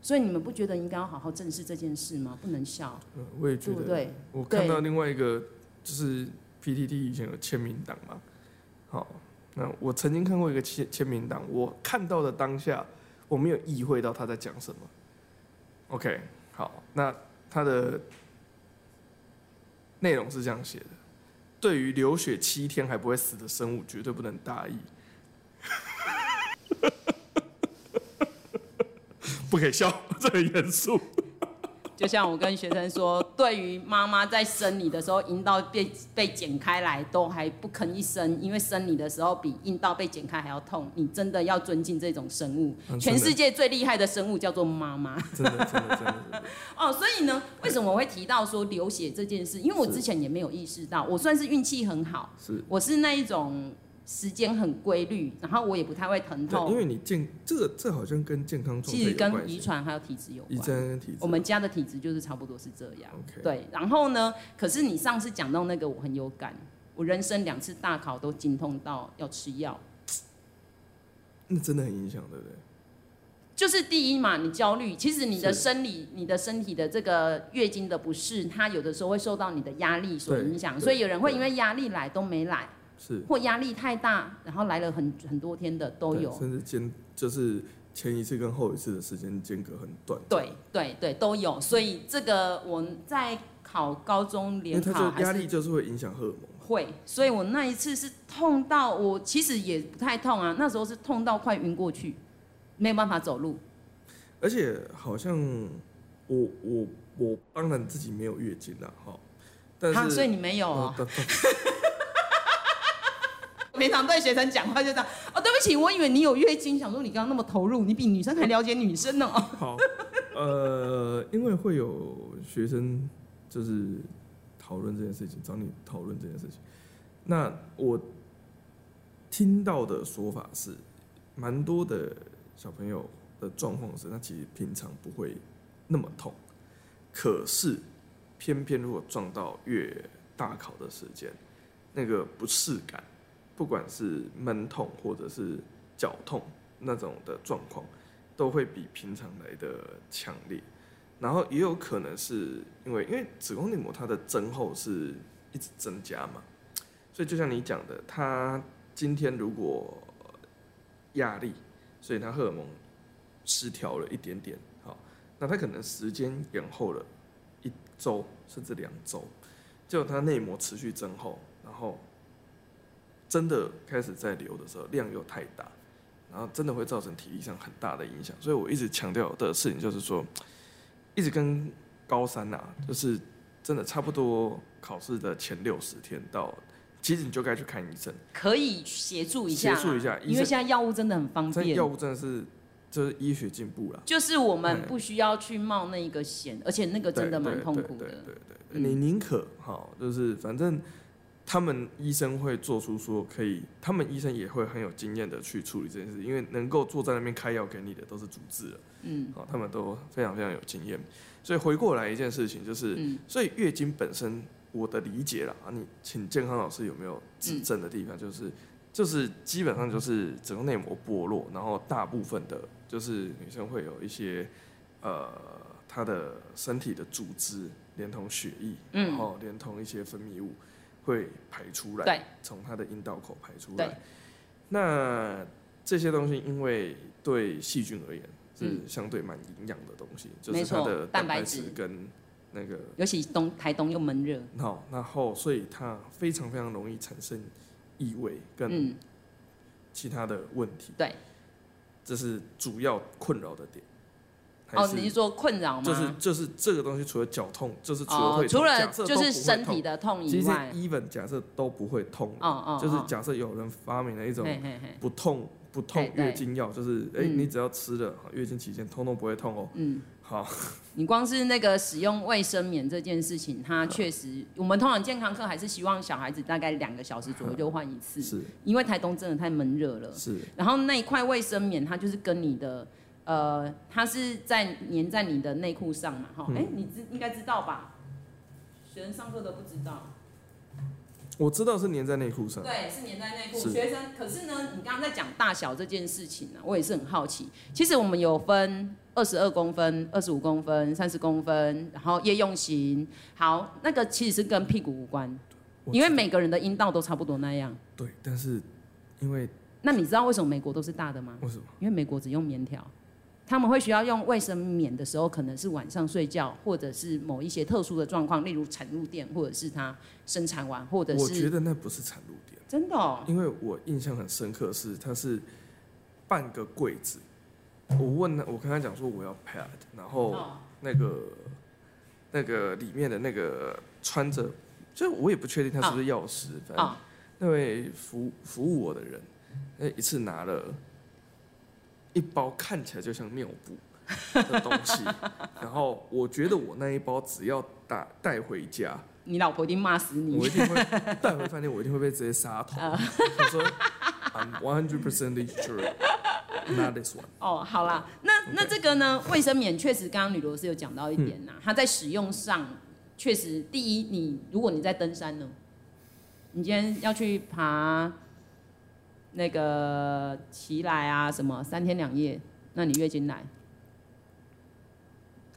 所以你们不觉得应该要好好正视这件事吗？不能笑。嗯，我也觉得。对，对，我看到另外一个，就是 PTT 以前有签名档嘛。好，那我曾经看过一个签签名档，我看到的当下，我没有意会到他在讲什么。OK，好，那他的内容是这样写的：对于流血七天还不会死的生物，绝对不能大意。不可以笑，这很严肃。就像我跟学生说，对于妈妈在生你的时候，阴道被被剪开来，都还不吭一声，因为生你的时候比阴道被剪开还要痛。你真的要尊敬这种生物，全世界最厉害的生物叫做妈妈。真的，真的，真的，真的。哦，所以呢，为什么我会提到说流血这件事？因为我之前也没有意识到，我算是运气很好，是，我是那一种。时间很规律，然后我也不太会疼痛。因为你健这个这好像跟健康其实跟遗传还有体质有关。遗传跟体质，我们家的体质就是差不多是这样。Okay. 对，然后呢？可是你上次讲到那个，我很有感。我人生两次大考都经痛到要吃药，那真的很影响，对不对？就是第一嘛，你焦虑，其实你的生理、你的身体的这个月经的不适，它有的时候会受到你的压力所影响，所以有人会因为压力来都没来。是，或压力太大，然后来了很很多天的都有，甚至间就是前一次跟后一次的时间间隔很短。对对对，都有。所以这个我在考高中联考，压力就是会影响荷尔蒙。会，所以我那一次是痛到我其实也不太痛啊，那时候是痛到快晕过去，没有办法走路。而且好像我我我当然自己没有月经了哈，但是、啊、所以你没有啊、哦。平常对学生讲话就这样哦，对不起，我以为你有月经，想说你刚刚那么投入，你比女生还了解女生呢。好，呃，因为会有学生就是讨论这件事情，找你讨论这件事情。那我听到的说法是，蛮多的小朋友的状况是，他其实平常不会那么痛，可是偏偏如果撞到月大考的时间，那个不适感。不管是闷痛或者是绞痛那种的状况，都会比平常来的强烈。然后也有可能是因为，因为子宫内膜它的增厚是一直增加嘛，所以就像你讲的，它今天如果压力，所以它荷尔蒙失调了一点点，好，那它可能时间延后了一周甚至两周，结果它内膜持续增厚，然后。真的开始在流的时候，量又太大，然后真的会造成体力上很大的影响。所以我一直强调的事情就是说，一直跟高三呐、啊，就是真的差不多考试的前六十天到其实你就该去看医生，可以协助一下，协助一下，因为现在药物真的很方便，药物真的是就是医学进步了，就是我们不需要去冒那个险，而且那个真的蛮痛苦的。对对对，你宁可哈，就是反正。他们医生会做出说可以，他们医生也会很有经验的去处理这件事，因为能够坐在那边开药给你的都是主治了，嗯，好，他们都非常非常有经验，所以回过来一件事情就是，嗯、所以月经本身我的理解啦，你请健康老师有没有指正的地方？就是、嗯、就是基本上就是整个内膜剥落，然后大部分的就是女生会有一些呃她的身体的组织连同血液，然后连同一些分泌物。会排出来，从它的阴道口排出来。那这些东西因为对细菌而言是相对蛮营养的东西，就是它的蛋白质跟那个，尤其东台东又闷热，好，然后所以它非常非常容易产生异味跟其他的问题。对，这是主要困扰的点。哦，你是说困扰吗？就是就是这个东西，除了脚痛，就是除了会痛，除了就是身体的痛以外，其实 even 假设都不会痛。哦哦，就是假设有人发明了一种不痛不痛月经药，就是哎，你只要吃了月经期间通通不会痛哦。嗯，好。你光是那个使用卫生棉这件事情，它确实，我们通常健康课还是希望小孩子大概两个小时左右就换一次，是，因为台东真的太闷热了。是，然后那一块卫生棉，它就是跟你的。呃，它是在粘在你的内裤上嘛，哈、嗯，哎、欸，你知应该知道吧？学生上课都不知道。我知道是粘在内裤上。对，是粘在内裤。学生，可是呢，你刚刚在讲大小这件事情呢、啊，我也是很好奇。其实我们有分二十二公分、二十五公分、三十公分，然后夜用型。好，那个其实是跟屁股无关，因为每个人的阴道都差不多那样。对，但是因为……那你知道为什么美国都是大的吗？为什么？因为美国只用棉条。他们会需要用卫生棉的时候，可能是晚上睡觉，或者是某一些特殊的状况，例如产褥垫，或者是他生产完，或者是。我觉得那不是产褥垫。真的哦。因为我印象很深刻是，它是半个柜子。我问他，我跟他讲说我要 pad，然后那个、哦、那个里面的那个穿着，就我也不确定他是不是药师，哦、反正那位服服务我的人，那一次拿了。一包看起来就像尿布的东西，然后我觉得我那一包只要打带回家，你老婆一定骂死你。我一定会带回饭店，我一定会被直接杀头。他说，I'm one hundred percent sure not this one。哦，好啦，那那这个呢？卫生棉确实，刚刚吕罗斯有讲到一点呐，它在使用上确实，第一，你如果你在登山呢，你今天要去爬。那个奇来啊，什么三天两夜？那你月经来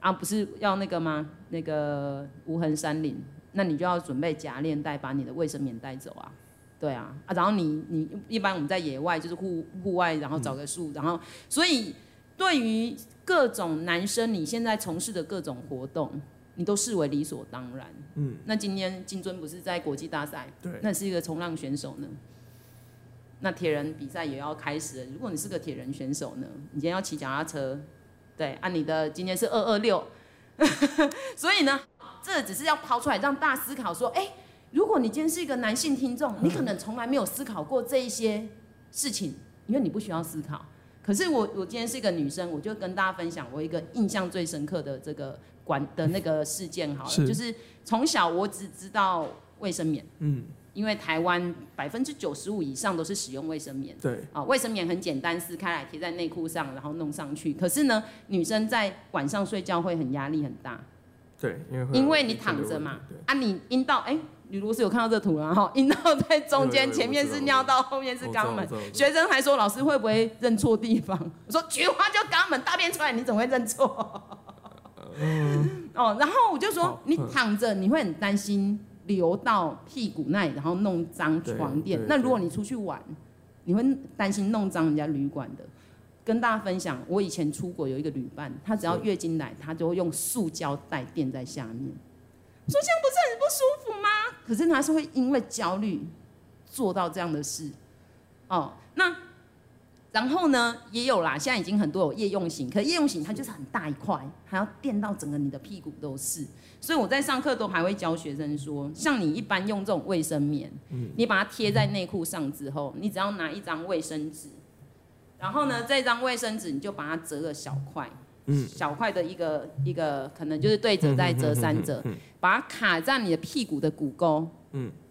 啊？不是要那个吗？那个无痕山林，那你就要准备夹链带，把你的卫生棉带走啊。对啊，啊，然后你你一般我们在野外就是户户外，然后找个树，嗯、然后所以对于各种男生，你现在从事的各种活动，你都视为理所当然。嗯，那今天金尊不是在国际大赛？对，那是一个冲浪选手呢。那铁人比赛也要开始了。如果你是个铁人选手呢？你今天要骑脚踏车，对，按、啊、你的今天是二二六，所以呢，这只是要抛出来让大家思考说，哎、欸，如果你今天是一个男性听众，你可能从来没有思考过这一些事情，因为你不需要思考。可是我我今天是一个女生，我就跟大家分享我一个印象最深刻的这个管的那个事件好了，是就是从小我只知道卫生棉，嗯。因为台湾百分之九十五以上都是使用卫生棉，对啊，卫生棉很简单，撕开来贴在内裤上，然后弄上去。可是呢，女生在晚上睡觉会很压力很大，对，因为因为你躺着嘛，啊，你阴道哎，你如果是有看到这图然后阴道在中间，前面是尿道，后面是肛门。学生还说老师会不会认错地方？我说菊花就肛门，大便出来你怎么会认错？嗯，哦，然后我就说你躺着你会很担心。流到屁股那里，然后弄脏床垫。那如果你出去玩，你会担心弄脏人家旅馆的。跟大家分享，我以前出国有一个旅伴，他只要月经来，他就会用塑胶袋垫在下面。说这样不是很不舒服吗？可是他是会因为焦虑做到这样的事。哦，那。然后呢，也有啦，现在已经很多有夜用型，可夜用型它就是很大一块，还要垫到整个你的屁股都是。所以我在上课都还会教学生说，像你一般用这种卫生棉，你把它贴在内裤上之后，你只要拿一张卫生纸，然后呢，这张卫生纸你就把它折个小块，小块的一个一个，可能就是对折再折三折，把它卡在你的屁股的骨沟，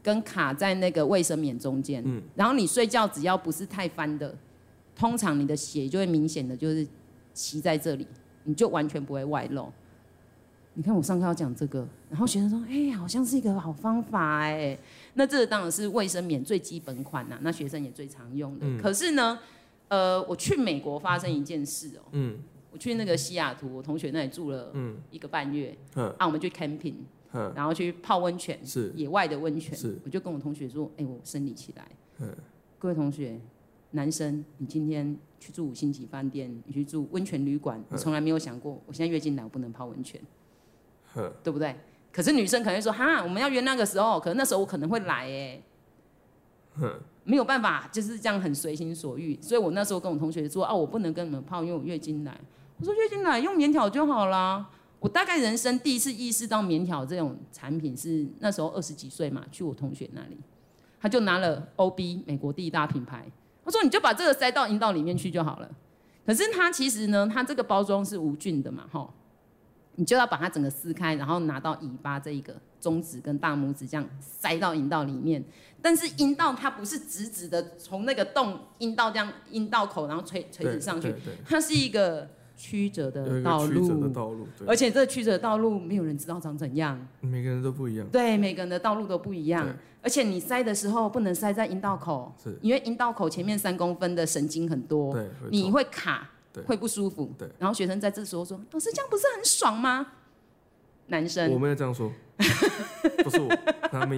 跟卡在那个卫生棉中间，然后你睡觉只要不是太翻的，通常你的血就会明显的就是骑在这里，你就完全不会外露。你看我上课要讲这个，然后学生说：“哎、欸，好像是一个好方法哎。”那这个当然是卫生棉最基本款呐、啊，那学生也最常用的。嗯、可是呢，呃，我去美国发生一件事哦、喔。嗯。我去那个西雅图，我同学那里住了一个半月。嗯。啊，我们去 camping，嗯然后去泡温泉，是野外的温泉。是。我就跟我同学说：“哎、欸，我生理起来。”嗯。各位同学，男生，你今天去住五星级饭店，你去住温泉旅馆，我从来没有想过，我现在月经来，我不能泡温泉。对不对？可是女生可能会说：“哈，我们要约那个时候，可能那时候我可能会来哎，没有办法，就是这样很随心所欲。所以我那时候跟我同学说：啊，我不能跟你们泡，因为我月经来。我说月经来用棉条就好啦。我大概人生第一次意识到棉条这种产品是那时候二十几岁嘛，去我同学那里，他就拿了 OB 美国第一大品牌，我说你就把这个塞到阴道里面去就好了。可是它其实呢，它这个包装是无菌的嘛，哈。你就要把它整个撕开，然后拿到尾巴这一个中指跟大拇指这样塞到阴道里面。但是阴道它不是直直的从那个洞阴道这样阴道口然后垂垂直上去，它是一个曲折的道路。曲折的道路，而且这个曲折的道路没有人知道长怎样。每个人都不一样。对，每个人的道路都不一样。而且你塞的时候不能塞在阴道口，因为阴道口前面三公分的神经很多，你会卡。会不舒服，对。然后学生在这时候说：“老师，这样不是很爽吗？”男生，我没有这样说，不是我 me。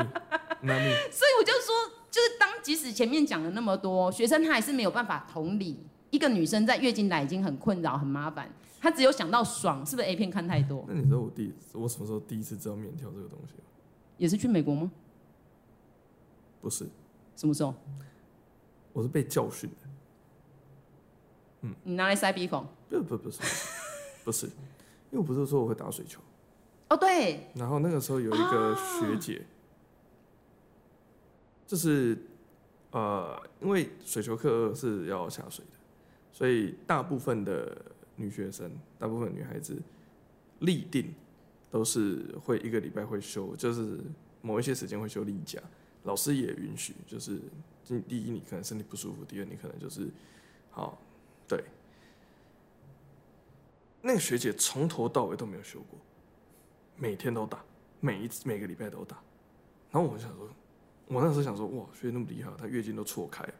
所以我就说，就是当即使前面讲了那么多，学生他还是没有办法同理一个女生在月经来已经很困扰、很麻烦，她只有想到爽，是不是 A 片看太多？那你知道我第我什么时候第一次知道面条这个东西？也是去美国吗？不是。什么时候？我是被教训的。嗯，你拿来塞鼻孔？不不不是，不是，因为我不是说我会打水球。哦，对。然后那个时候有一个学姐，啊、就是呃，因为水球课是要下水的，所以大部分的女学生，大部分女孩子，立定都是会一个礼拜会休，就是某一些时间会休例假，老师也允许，就是第一你可能身体不舒服，第二你可能就是好。对，那个学姐从头到尾都没有休过，每天都打，每一次每个礼拜都打。然后我想说，我那时候想说，哇，学姐那么厉害，她月经都错开了。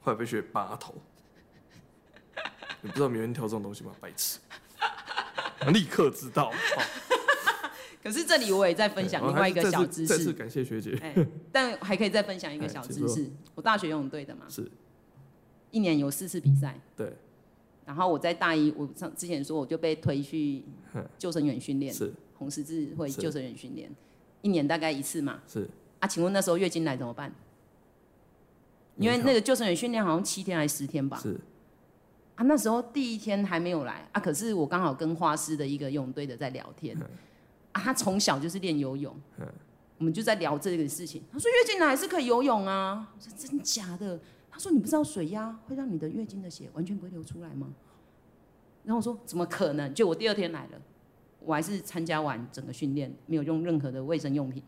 后来被学姐拔头，你不知道棉条这种东西吗？白痴，立刻知道。可是这里我也在分享另外一个小知识，再次感谢学姐。欸，但还可以再分享一个小知识，我大学游泳队的嘛。是。一年有四次比赛，对。然后我在大一，我上之前说我就被推去救生员训练，是红十字会救生员训练，一年大概一次嘛。是啊，请问那时候月经来怎么办？因为那个救生员训练好像七天还是十天吧？是啊，那时候第一天还没有来啊，可是我刚好跟花师的一个游泳队的在聊天啊，他从小就是练游泳，我们就在聊这个事情。他说月经来还是可以游泳啊，我说真假的？他说：“你不知道水压会让你的月经的血完全不会流出来吗？”然后我说：“怎么可能？”就我第二天来了，我还是参加完整个训练，没有用任何的卫生用品。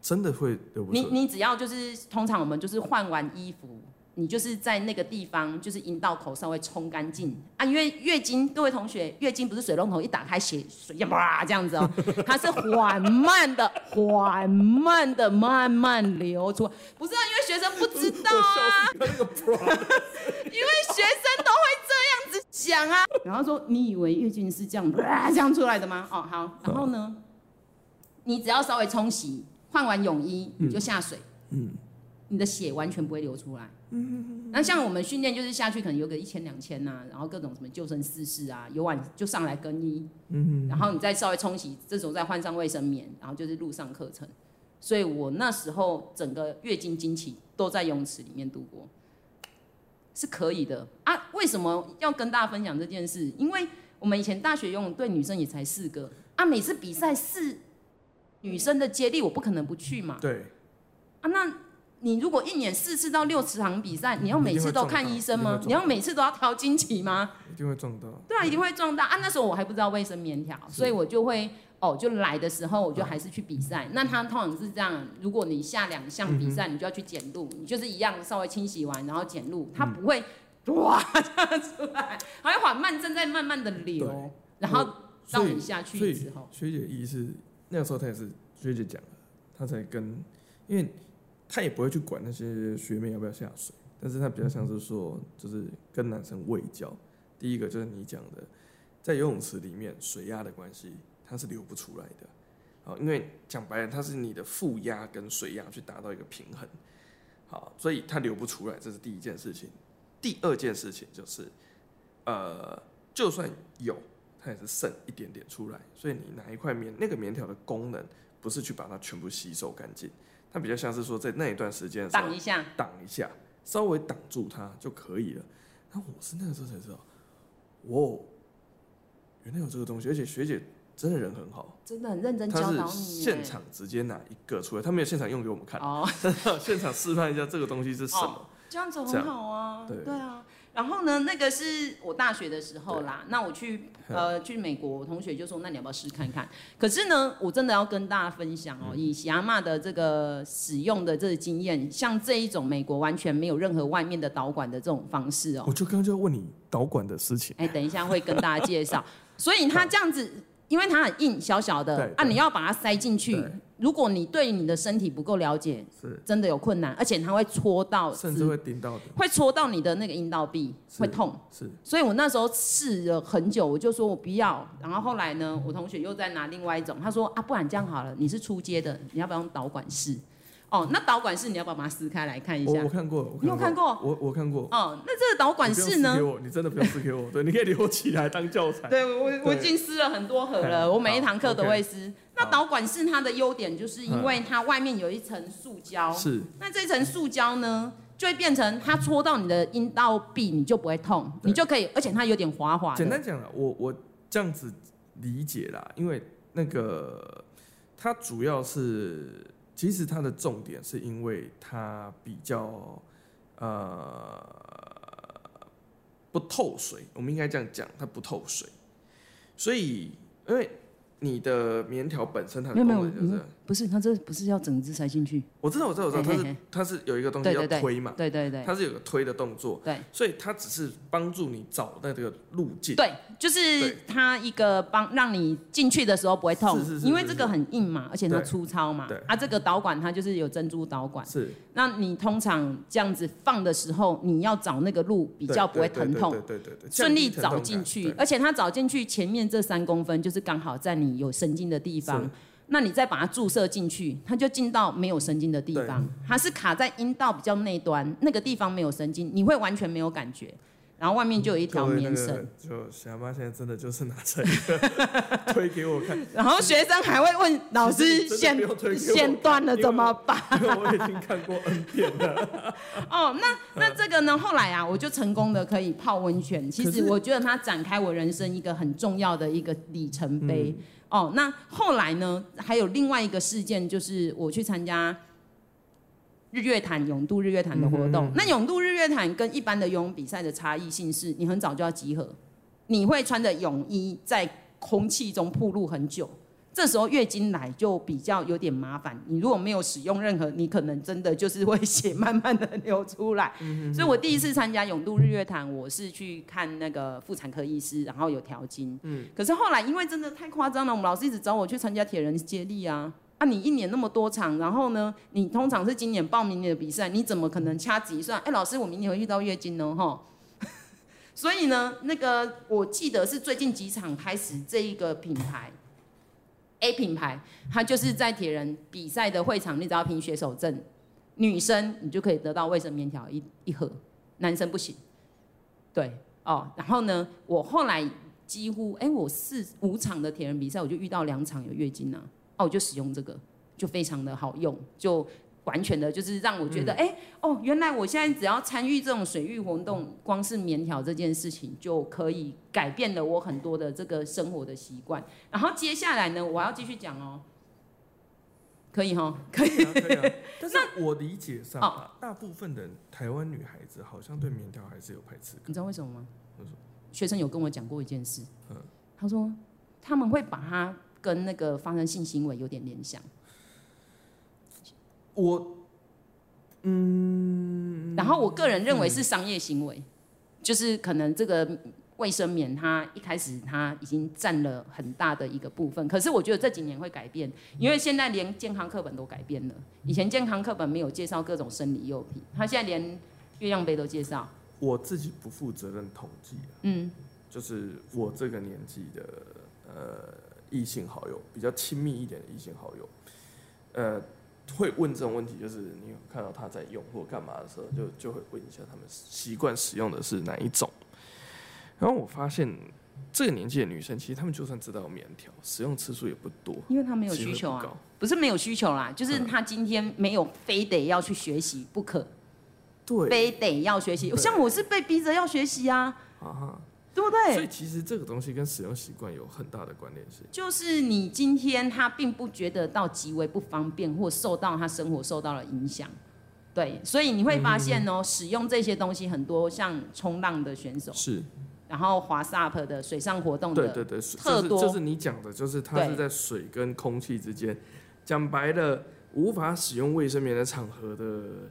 真的会流不出来？你你只要就是通常我们就是换完衣服。你就是在那个地方，就是阴道口稍微冲干净。啊，因为月经，各位同学，月经不是水龙头一打开血水呀哇这样子哦，它是缓慢的、缓慢的、慢慢流出，不是啊，因为学生不知道啊，因为学生都会这样子讲啊，然后说你以为月经是这样哇这样出来的吗？哦好，然后呢，你只要稍微冲洗，换完泳衣你就下水，嗯。你的血完全不会流出来。嗯，那像我们训练就是下去可能有个一千两千呐，然后各种什么救生姿势啊，游完就上来更衣。嗯，然后你再稍微冲洗，这时候再换上卫生棉，然后就是陆上课程。所以我那时候整个月经经期都在泳池里面度过。是可以的啊。为什么要跟大家分享这件事？因为我们以前大学游泳队女生也才四个啊，每次比赛四女生的接力，我不可能不去嘛。对。啊，那你如果一年四次到六场比赛，你要每次都看医生吗？你要每次都要调经期吗？一定会撞到。对啊，一定会撞到啊。那时候我还不知道卫生棉条，所以我就会。哦，就来的时候我就还是去比赛。那他通常是这样，如果你下两项比赛，你就要去检录，你就是一样稍微清洗完，然后检录，他不会哇这样出来，还会缓慢正在慢慢的流，然后让你下去之后。学姐一是那个时候他也是学姐讲的，他才跟，因为他也不会去管那些学妹要不要下水，但是他比较像是说，就是跟男生卫教。第一个就是你讲的，在游泳池里面水压的关系。它是流不出来的，好，因为讲白了，它是你的负压跟水压去达到一个平衡，好，所以它流不出来，这是第一件事情。第二件事情就是，呃，就算有，它也是剩一点点出来，所以你拿一块棉，那个棉条的功能不是去把它全部吸收干净，它比较像是说在那一段时间挡一下，挡一下，稍微挡住它就可以了。那我是那个时候才知道，哇，原来有这个东西，而且学姐。真的人很好，真的很认真教导你。他是现场直接拿一个出来，他没有现场用给我们看，哦，现场示范一下这个东西是什么。哦，这样子很好啊，对对啊。然后呢，那个是我大学的时候啦。那我去呃去美国，我同学就说：“那你要不要试看看？”可是呢，我真的要跟大家分享哦，以喜阿妈的这个使用的这个经验，像这一种美国完全没有任何外面的导管的这种方式哦。我就刚刚就要问你导管的事情。哎，等一下会跟大家介绍。所以它这样子。因为它很硬，小小的啊，你要把它塞进去。如果你对你的身体不够了解，是真的有困难，而且它会戳到，甚至会顶到的，会戳到你的那个阴道壁，会痛。是，所以我那时候试了很久，我就说我不要。然后后来呢，我同学又在拿另外一种，他说啊，不然这样好了，你是出街的，你要不要用导管式？哦，那导管式你要不要把它撕开来看一下？我看过，你有看过？我我看过。哦，那这个导管式呢？你，给我你真的不要撕给我，对，你可以留起来当教材。对，我我已经撕了很多盒了，我每一堂课都会撕。那导管式它的优点就是因为它外面有一层塑胶，是。那这层塑胶呢，就会变成它戳到你的阴道壁，你就不会痛，你就可以，而且它有点滑滑。简单讲了，我我这样子理解啦，因为那个它主要是。其实它的重点是因为它比较呃不透水，我们应该这样讲，它不透水，所以因为。你的棉条本身它的功能就是不是它这不是要整只塞进去？我知道我知道我知道，它是它是有一个东西要推嘛，对对对，它是有个推的动作，对，所以它只是帮助你找那个路径，对，就是它一个帮让你进去的时候不会痛，因为这个很硬嘛，而且它粗糙嘛，对，啊这个导管它就是有珍珠导管，是，那你通常这样子放的时候，你要找那个路比较不会疼痛，对对对，顺利找进去，而且它找进去前面这三公分就是刚好在你。有神经的地方，那你再把它注射进去，它就进到没有神经的地方，它是卡在阴道比较内端那个地方没有神经，你会完全没有感觉。然后外面就有一条棉绳，就喜阿妈现在真的就是拿这个推给我看，然后学生还会问老师线线断了怎么办？我已经看过 N 遍了。哦，那那这个呢？后来啊，我就成功的可以泡温泉。其实我觉得它展开我人生一个很重要的一个里程碑。哦，那后来呢？还有另外一个事件，就是我去参加。日月潭永渡日月潭的活动，那永渡日月潭跟一般的游泳比赛的差异性是，你很早就要集合，你会穿着泳衣在空气中暴露很久，这时候月经来就比较有点麻烦。你如果没有使用任何，你可能真的就是会血慢慢的流出来。所以我第一次参加永渡日月潭，我是去看那个妇产科医师，然后有调经。嗯，可是后来因为真的太夸张了，我们老师一直找我去参加铁人接力啊。啊，你一年那么多场，然后呢，你通常是今年报明年的比赛，你怎么可能掐指一算？哎，老师，我明年会遇到月经呢，哈。所以呢，那个我记得是最近几场开始，这一个品牌 A 品牌，它就是在铁人比赛的会场，你只要凭血手证，女生你就可以得到卫生棉条一一盒，男生不行。对，哦，然后呢，我后来几乎，哎，我四五场的铁人比赛，我就遇到两场有月经啊。哦，我就使用这个，就非常的好用，就完全的，就是让我觉得，哎、哦，原来我现在只要参与这种水域活动，光是棉条这件事情就可以改变了我很多的这个生活的习惯。然后接下来呢，我要继续讲哦，可以哈，可以，可以啊，可以啊。但是我理解上啊，大部分的台湾女孩子好像对棉条还是有排斥感。你知道为什么吗？学生有跟我讲过一件事，嗯他说他们会把它跟那个发生性行为有点联想。我，嗯，然后我个人认为是商业行为，嗯、就是可能这个卫生棉它一开始它已经占了很大的一个部分，可是我觉得这几年会改变，因为现在连健康课本都改变了，以前健康课本没有介绍各种生理用品，它现在连月亮杯都介绍。我自己不负责任统计，嗯，就是我这个年纪的呃异性好友，比较亲密一点的异性好友，呃。会问这种问题，就是你有看到他在用或干嘛的时候，就就会问一下他们习惯使用的是哪一种。然后我发现这个年纪的女生，其实她们就算知道棉条，使用次数也不多，因为她没有需求啊，不是没有需求啦，就是她今天没有非得要去学习不可，对，非得要学习。像我是被逼着要学习啊。啊对不对？所以其实这个东西跟使用习惯有很大的关联性。就是你今天他并不觉得到极为不方便，或受到他生活受到了影响，对，所以你会发现哦，使用这些东西很多，像冲浪的选手是，然后滑 SUP 的水上活动的，对对对，特多，就是你讲的，就是它是在水跟空气之间，讲白了。无法使用卫生棉的场合的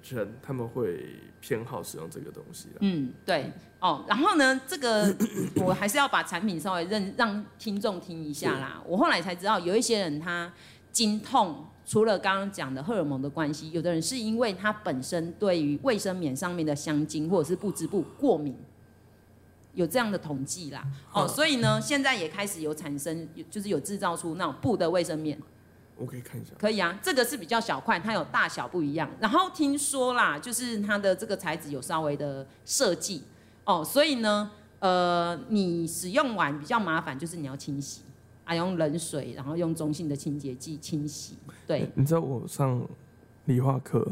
人，他们会偏好使用这个东西。嗯，对哦。然后呢，这个 我还是要把产品稍微认让听众听一下啦。我后来才知道，有一些人他经痛，除了刚刚讲的荷尔蒙的关系，有的人是因为他本身对于卫生棉上面的香精或者是不织布过敏，有这样的统计啦。哦，所以呢，现在也开始有产生，就是有制造出那种布的卫生棉。我可以看一下。可以啊，这个是比较小块，它有大小不一样。然后听说啦，就是它的这个材质有稍微的设计哦，所以呢，呃，你使用完比较麻烦，就是你要清洗啊，用冷水，然后用中性的清洁剂清洗。对，你知道我上理化课，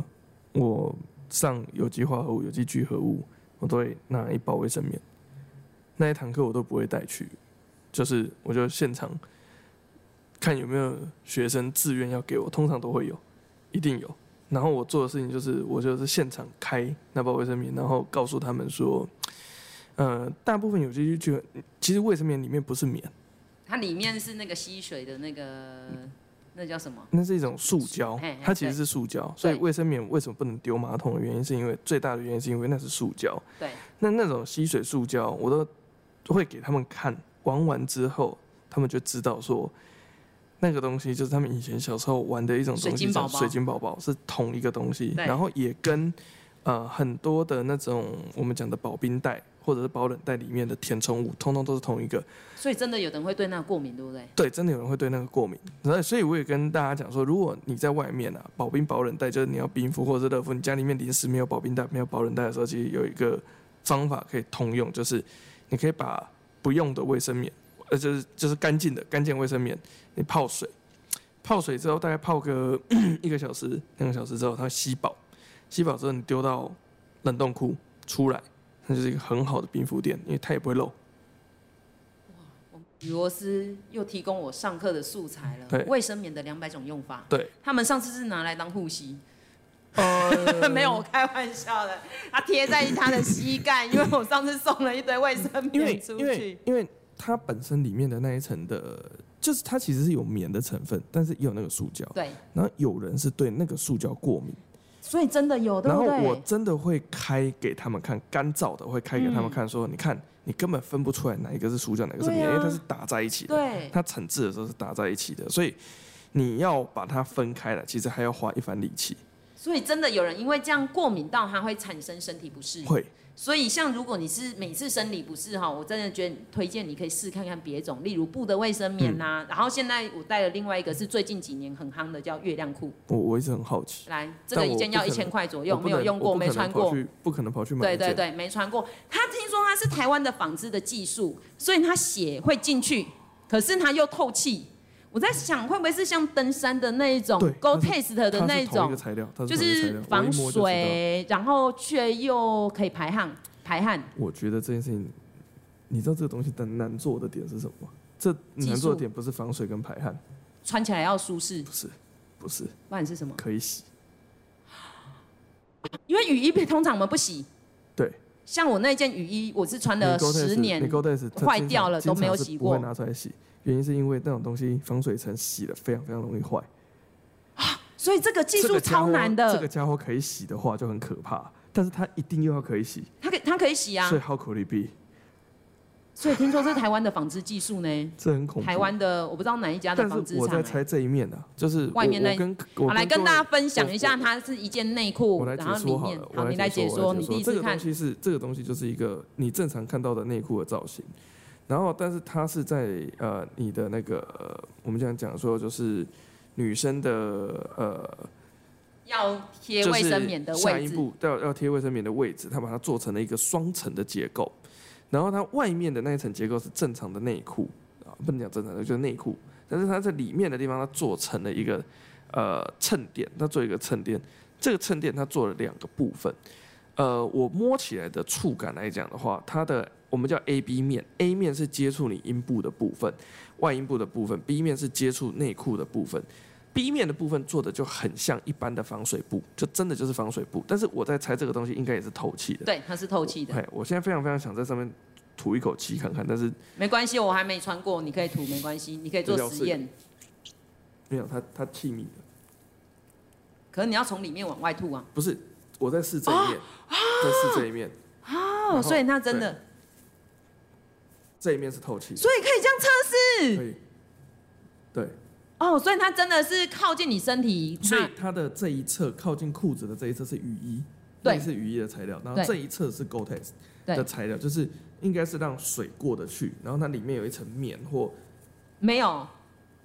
我上有机化合物、有机聚合物，我都会拿一包卫生棉。那一堂课我都不会带去，就是我就现场。看有没有学生自愿要给我，通常都会有，一定有。然后我做的事情就是，我就是现场开那包卫生棉，然后告诉他们说，呃，大部分有些就觉得，其实卫生棉里面不是棉，它里面是那个吸水的那个，那叫什么？那是一种塑胶，它其实是塑胶。所以卫生棉为什么不能丢马桶的原因，是因为最大的原因是因为那是塑胶。对。那那种吸水塑胶，我都会给他们看，玩完之后，他们就知道说。那个东西就是他们以前小时候玩的一种东西，叫水晶宝宝，是同一个东西，然后也跟呃很多的那种我们讲的保冰袋或者是保冷袋里面的填充物，通通都是同一个。所以真的有人会对那个过敏，对不对？对，真的有人会对那个过敏。所以我也跟大家讲说，如果你在外面啊，保冰保冷袋就是你要冰敷或者是热敷，你家里面临时没有保冰袋、没有保冷袋的时候，其实有一个方法可以通用，就是你可以把不用的卫生棉。呃，就是就是干净的干净卫生棉，你泡水，泡水之后大概泡个一个小时、两个小时之后，它会吸饱，吸饱之后你丢到冷冻库出来，那就是一个很好的冰敷垫，因为它也不会漏。哇，雨螺丝又提供我上课的素材了。对，卫生棉的两百种用法。对，他们上次是拿来当护膝。呃，没有，我开玩笑的。他贴在他的膝盖，因为我上次送了一堆卫生棉出去。因为因为它本身里面的那一层的，就是它其实是有棉的成分，但是也有那个塑胶。对。然后有人是对那个塑胶过敏，所以真的有，对不对？然后我真的会开给他们看，干燥的会开给他们看，说、嗯、你看，你根本分不出来哪一个是塑胶，哪个是棉，啊、因为它是打在一起的。对。它惩治的时候是打在一起的，所以你要把它分开了，其实还要花一番力气。所以真的有人因为这样过敏到，它会产生身体不适。会。所以，像如果你是每次生理不适哈，我真的觉得推荐你可以试看看别种，例如布的卫生棉呐、啊嗯。然后现在我带了另外一个是最近几年很夯的，叫月亮裤。我我一直很好奇。来，这个一件要一千块左右，没有用过，没穿过。不可能跑去买。对对对，没穿过。他听说他是台湾的纺织的技术，所以他血会进去，可是他又透气。我在想，会不会是像登山的那一种，Gore-Tex 的那一种，就是防水，然后却又可以排汗排汗。我觉得这件事情，你知道这个东西的难做的点是什么吗？这难做的点不是防水跟排汗，穿起来要舒适。不是，不是。不然是什么？可以洗。因为雨衣通常我们不洗。对。像我那件雨衣，我是穿了十年，坏掉了都没有洗过。不会拿出来洗。原因是因为那种东西防水层洗了非常非常容易坏，啊，所以这个技术超难的。这个家伙可以洗的话就很可怕，但是它一定又要可以洗。它可它可以洗啊。所以 how could it be？所以听说是台湾的纺织技术呢。这很恐怖。台湾的我不知道哪一家的纺织我在猜这一面呢，就是外面那。好，来跟大家分享一下，它是一件内裤，然后里面。好，你来解说，你第一次看。这个东西是这个东西就是一个你正常看到的内裤的造型。然后，但是它是在呃，你的那个、呃、我们这样讲说，就是女生的呃，要贴卫生棉的位置，下一步要要贴卫生棉的位置，它把它做成了一个双层的结构。然后它外面的那一层结构是正常的内裤啊，不能讲正常的，就是内裤。但是它在里面的地方，它做成了一个呃衬垫，它做一个衬垫。这个衬垫它做了两个部分。呃，我摸起来的触感来讲的话，它的。我们叫 A B 面，A 面是接触你阴部的部分，外阴部的部分；B 面是接触内裤的部分。B 面的部分做的就很像一般的防水布，就真的就是防水布。但是我在猜这个东西应该也是透气的。对，它是透气的。哎，我现在非常非常想在上面吐一口气看看，但是没关系，我还没穿过，你可以吐，没关系，你可以做实验。没有，它它气密的。可是你要从里面往外吐啊？不是，我在试这一面，啊、在试这一面。哦，所以它真的。这一面是透气，所以可以这样测试。可以，对。哦，所以它真的是靠近你身体。所以它的这一侧靠近裤子的这一侧是雨衣，对，是雨衣的材料。然后这一侧是 Gore-Tex 的材料，就是应该是让水过得去。然后它里面有一层棉或没有？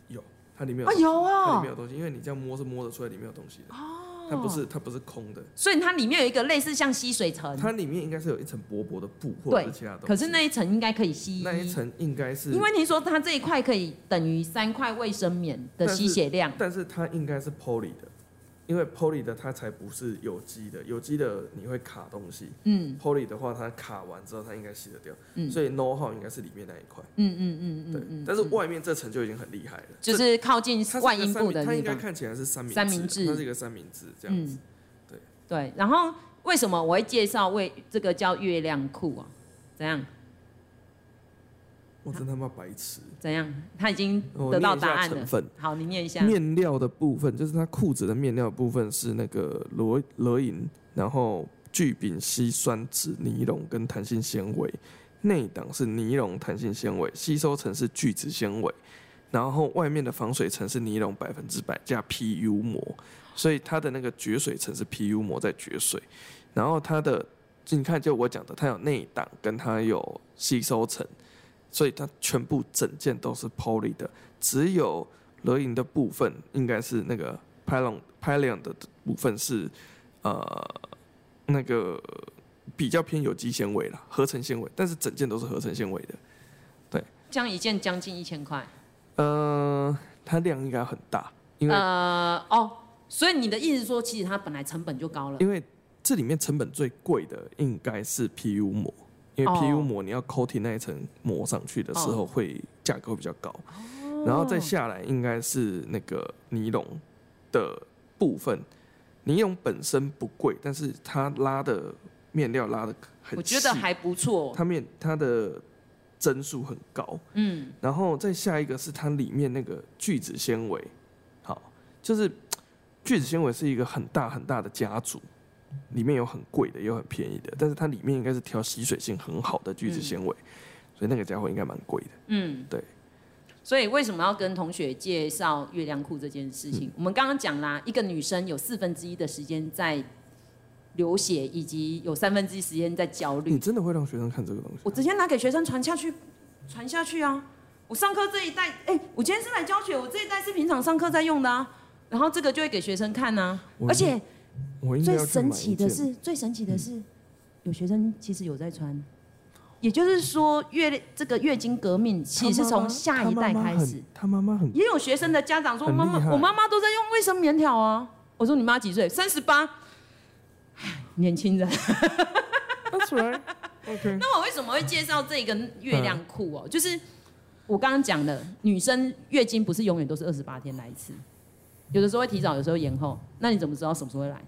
有，它里面有啊有啊，它里面有东西，因为你这样摸是摸得出来里面有东西的。哦。它不是，它不是空的，所以它里面有一个类似像吸水层。它里面应该是有一层薄薄的布或者是其他东西。可是那一层应该可以吸。那一层应该是。因为你说它这一块可以等于三块卫生棉的吸血量。但是，但是它应该是 poly 的。因为 poly 的它才不是有机的，有机的你会卡东西。嗯，poly 的话它卡完之后它应该洗得掉。嗯，所以 no 号应该是里面那一块。嗯嗯嗯嗯，对。但是外面这层就已经很厉害了，就是靠近外阴部的它应该看起来是三明三明治，它是一个三明治这样子。对对，然后为什么我会介绍为这个叫月亮裤啊？怎样？我真他妈白痴！怎样？他已经得到答案了。成分好，你念一下。面料的部分就是它裤子的面料的部分是那个罗罗银，然后聚丙烯酸酯尼龙跟弹性纤维，内档是尼龙弹性纤维，吸收层是聚酯纤维，然后外面的防水层是尼龙百分之百加 PU 膜，所以它的那个绝水层是 PU 膜在绝水，然后它的你看就我讲的，它有内档跟它有吸收层。所以它全部整件都是 poly 的，只有螺银的部分应该是那个 pylon pylon 的部分是呃那个比较偏有机纤维了，合成纤维，但是整件都是合成纤维的。对，这样一件将近一千块。呃，它量应该很大，因为呃哦，所以你的意思是说，其实它本来成本就高了。因为这里面成本最贵的应该是 PU 膜。因为 PU 膜你要 coating 那一层膜上去的时候，会价格会比较高，然后再下来应该是那个尼龙的部分，尼龙本身不贵，但是它拉的面料拉的很，我觉得还不错，它面它的帧数很高，嗯，然后再下一个是它里面那个聚酯纤维，好，就是聚酯纤维是一个很大很大的家族。里面有很贵的，也有很便宜的，但是它里面应该是挑吸水性很好的聚酯纤维，嗯、所以那个家伙应该蛮贵的。嗯，对。所以为什么要跟同学介绍月亮裤这件事情？嗯、我们刚刚讲啦，一个女生有四分之一的时间在流血，以及有三分之一时间在焦虑。你真的会让学生看这个东西？我直接拿给学生传下去，传下去啊！我上课这一袋，哎、欸，我今天是来教学，我这一袋是平常上课在用的啊。然后这个就会给学生看啊，而且。最神奇的是，最神奇的是，有学生其实有在穿。也就是说月这个月经革命其实是从下一代开始。他妈妈很，也有学生的家长说，妈妈，我妈妈都在用卫生棉条啊。我说你妈几岁？三十八。年轻人。That's right. OK。那我为什么会介绍这个月亮裤哦？就是我刚刚讲的，女生月经不是永远都是二十八天来一次，有的时候会提早，有时候延后。那你怎么知道什么时候会来？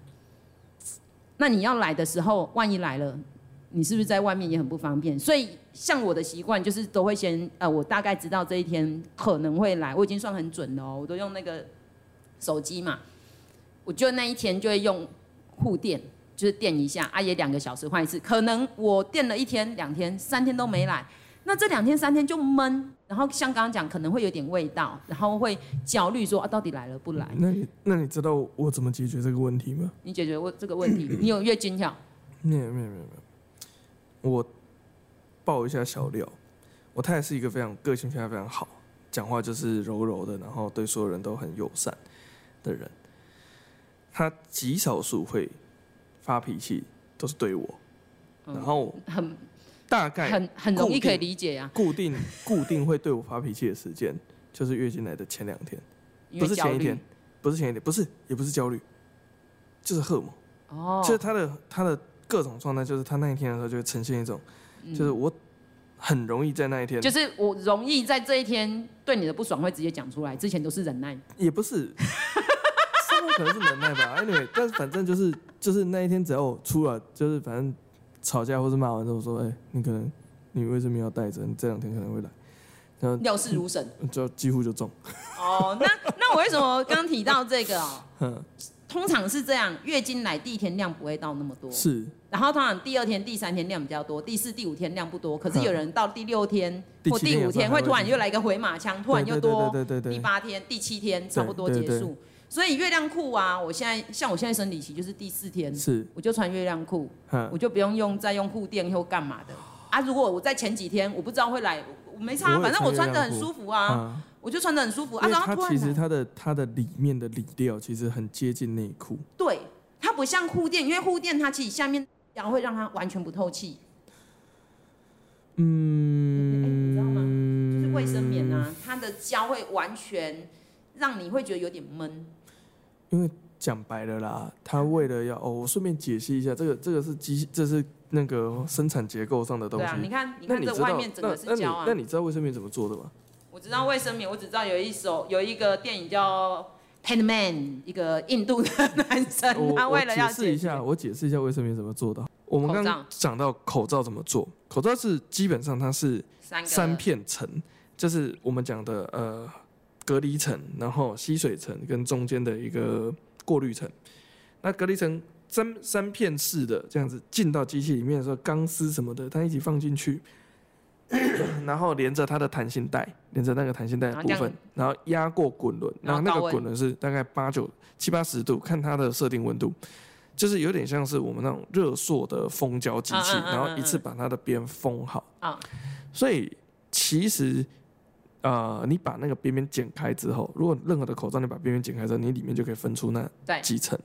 那你要来的时候，万一来了，你是不是在外面也很不方便？所以像我的习惯就是都会先呃，我大概知道这一天可能会来，我已经算很准了哦。我都用那个手机嘛，我就那一天就会用护垫。就是垫一下，阿姨两个小时换一次，可能我垫了一天、两天、三天都没来，那这两天三天就闷，然后像刚刚讲可能会有点味道，然后会焦虑说啊到底来了不来？那你那你知道我怎么解决这个问题吗？你解决我这个问题，你有月经跳？没有没有没有没有，我爆一下小料，我太太是一个非常个性非常非常好，讲话就是柔柔的，然后对所有人都很友善的人，她极少数会。发脾气都是对我，然后很大概很很容易可以理解呀。固定固定会对我发脾气的时间，就是月经来的前两天，不是前一天，不是前一天，不是也不是焦虑，就是荷尔蒙。哦，就是他的他的各种状态，就是他那一天的时候就会呈现一种，就是我很容易在那一天，就是我容易在这一天对你的不爽会直接讲出来，之前都是忍耐，也不是。可能是忍耐吧，anyway，但是反正就是就是那一天只要我出了，就是反正吵架或是骂完之后说，哎、欸，你可能你为什么要带着，你这两天可能会来，然后料事如神，就几乎就中。哦，那那我为什么刚提到这个哦？通常是这样，月经来第一天量不会到那么多，是，然后通常第二天、第三天量比较多，第四、第五天量不多，可是有人到第六天或第五天会突然又来一个回马枪，突然又多，对对对，第八天、第七天差不多结束。所以月亮裤啊，我现在像我现在生理期就是第四天，是我就穿月亮裤，我就不用用再用护垫或干嘛的啊。如果我在前几天我不知道会来，我没差，反正我穿得很舒服啊，我就穿得很舒服啊。然后它其实它的它的里面的里料其实很接近内裤，对，它不像护垫，因为护垫它其实下面然后会让它完全不透气。嗯，哎，你知道吗？就是卫生棉啊，它的胶会完全让你会觉得有点闷。因为讲白了啦，他为了要哦，我顺便解析一下，这个这个是机，这是那个生产结构上的东西。对啊，你看，你看这外面整个是胶啊。那你知道卫生棉怎么做的吗？我知道卫生棉，我只知道有一首有一个电影叫《Pan Man》，一个印度的男生，他为了要解释一下，我解释一下卫生棉怎么做的。我们刚刚讲到口罩怎么做，口罩是基本上它是三片层，就是我们讲的呃。隔离层，然后吸水层跟中间的一个过滤层。那隔离层三三片式的这样子进到机器里面的时候，钢丝什么的它一起放进去，然后连着它的弹性带，连着那个弹性带的部分，然后压过滚轮，然后那个滚轮是大概八九七八十度，看它的设定温度，就是有点像是我们那种热缩的封胶机器，然后一次把它的边封好。所以其实。呃，你把那个边边剪开之后，如果任何的口罩你把边边剪开之后，你里面就可以分出那几层。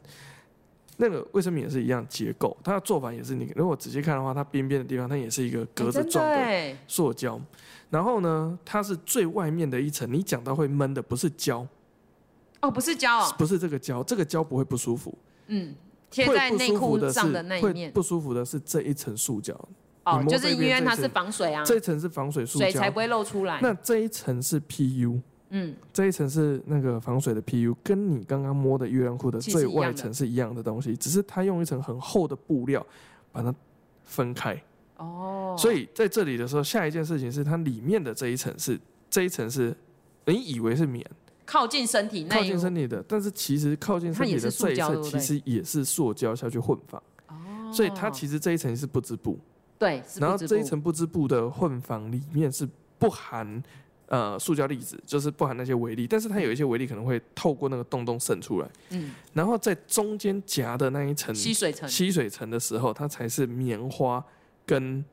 那个卫生棉也是一样结构，它的做法也是你如果仔细看的话，它边边的地方它也是一个格子状的塑胶。然后呢，它是最外面的一层。你讲到会闷的不是胶，哦，不是胶哦，不是这个胶，这个胶不会不舒服。嗯，贴在内裤上的那一面，不舒服的是这一层塑胶。哦，就是因为它是防水啊，这一层是防水塑胶，水才不会漏出来。那这一层是 PU，嗯，这一层是那个防水的 PU，跟你刚刚摸的月亮裤的最外层是一样的东西，只是它用一层很厚的布料把它分开。哦，所以在这里的时候，下一件事情是它里面的这一层是这一层是你以为是棉，靠近身体内，靠近身体的，但是其实靠近身体的这一层其实也是塑胶下去混纺。哦，所以它其实这一层是不织布。对，然后这一层不织布的混纺里面是不含呃塑胶粒子，就是不含那些微粒，但是它有一些微粒可能会透过那个洞洞渗出来。嗯，然后在中间夹的那一层吸水层，吸水层的时候，它才是棉花跟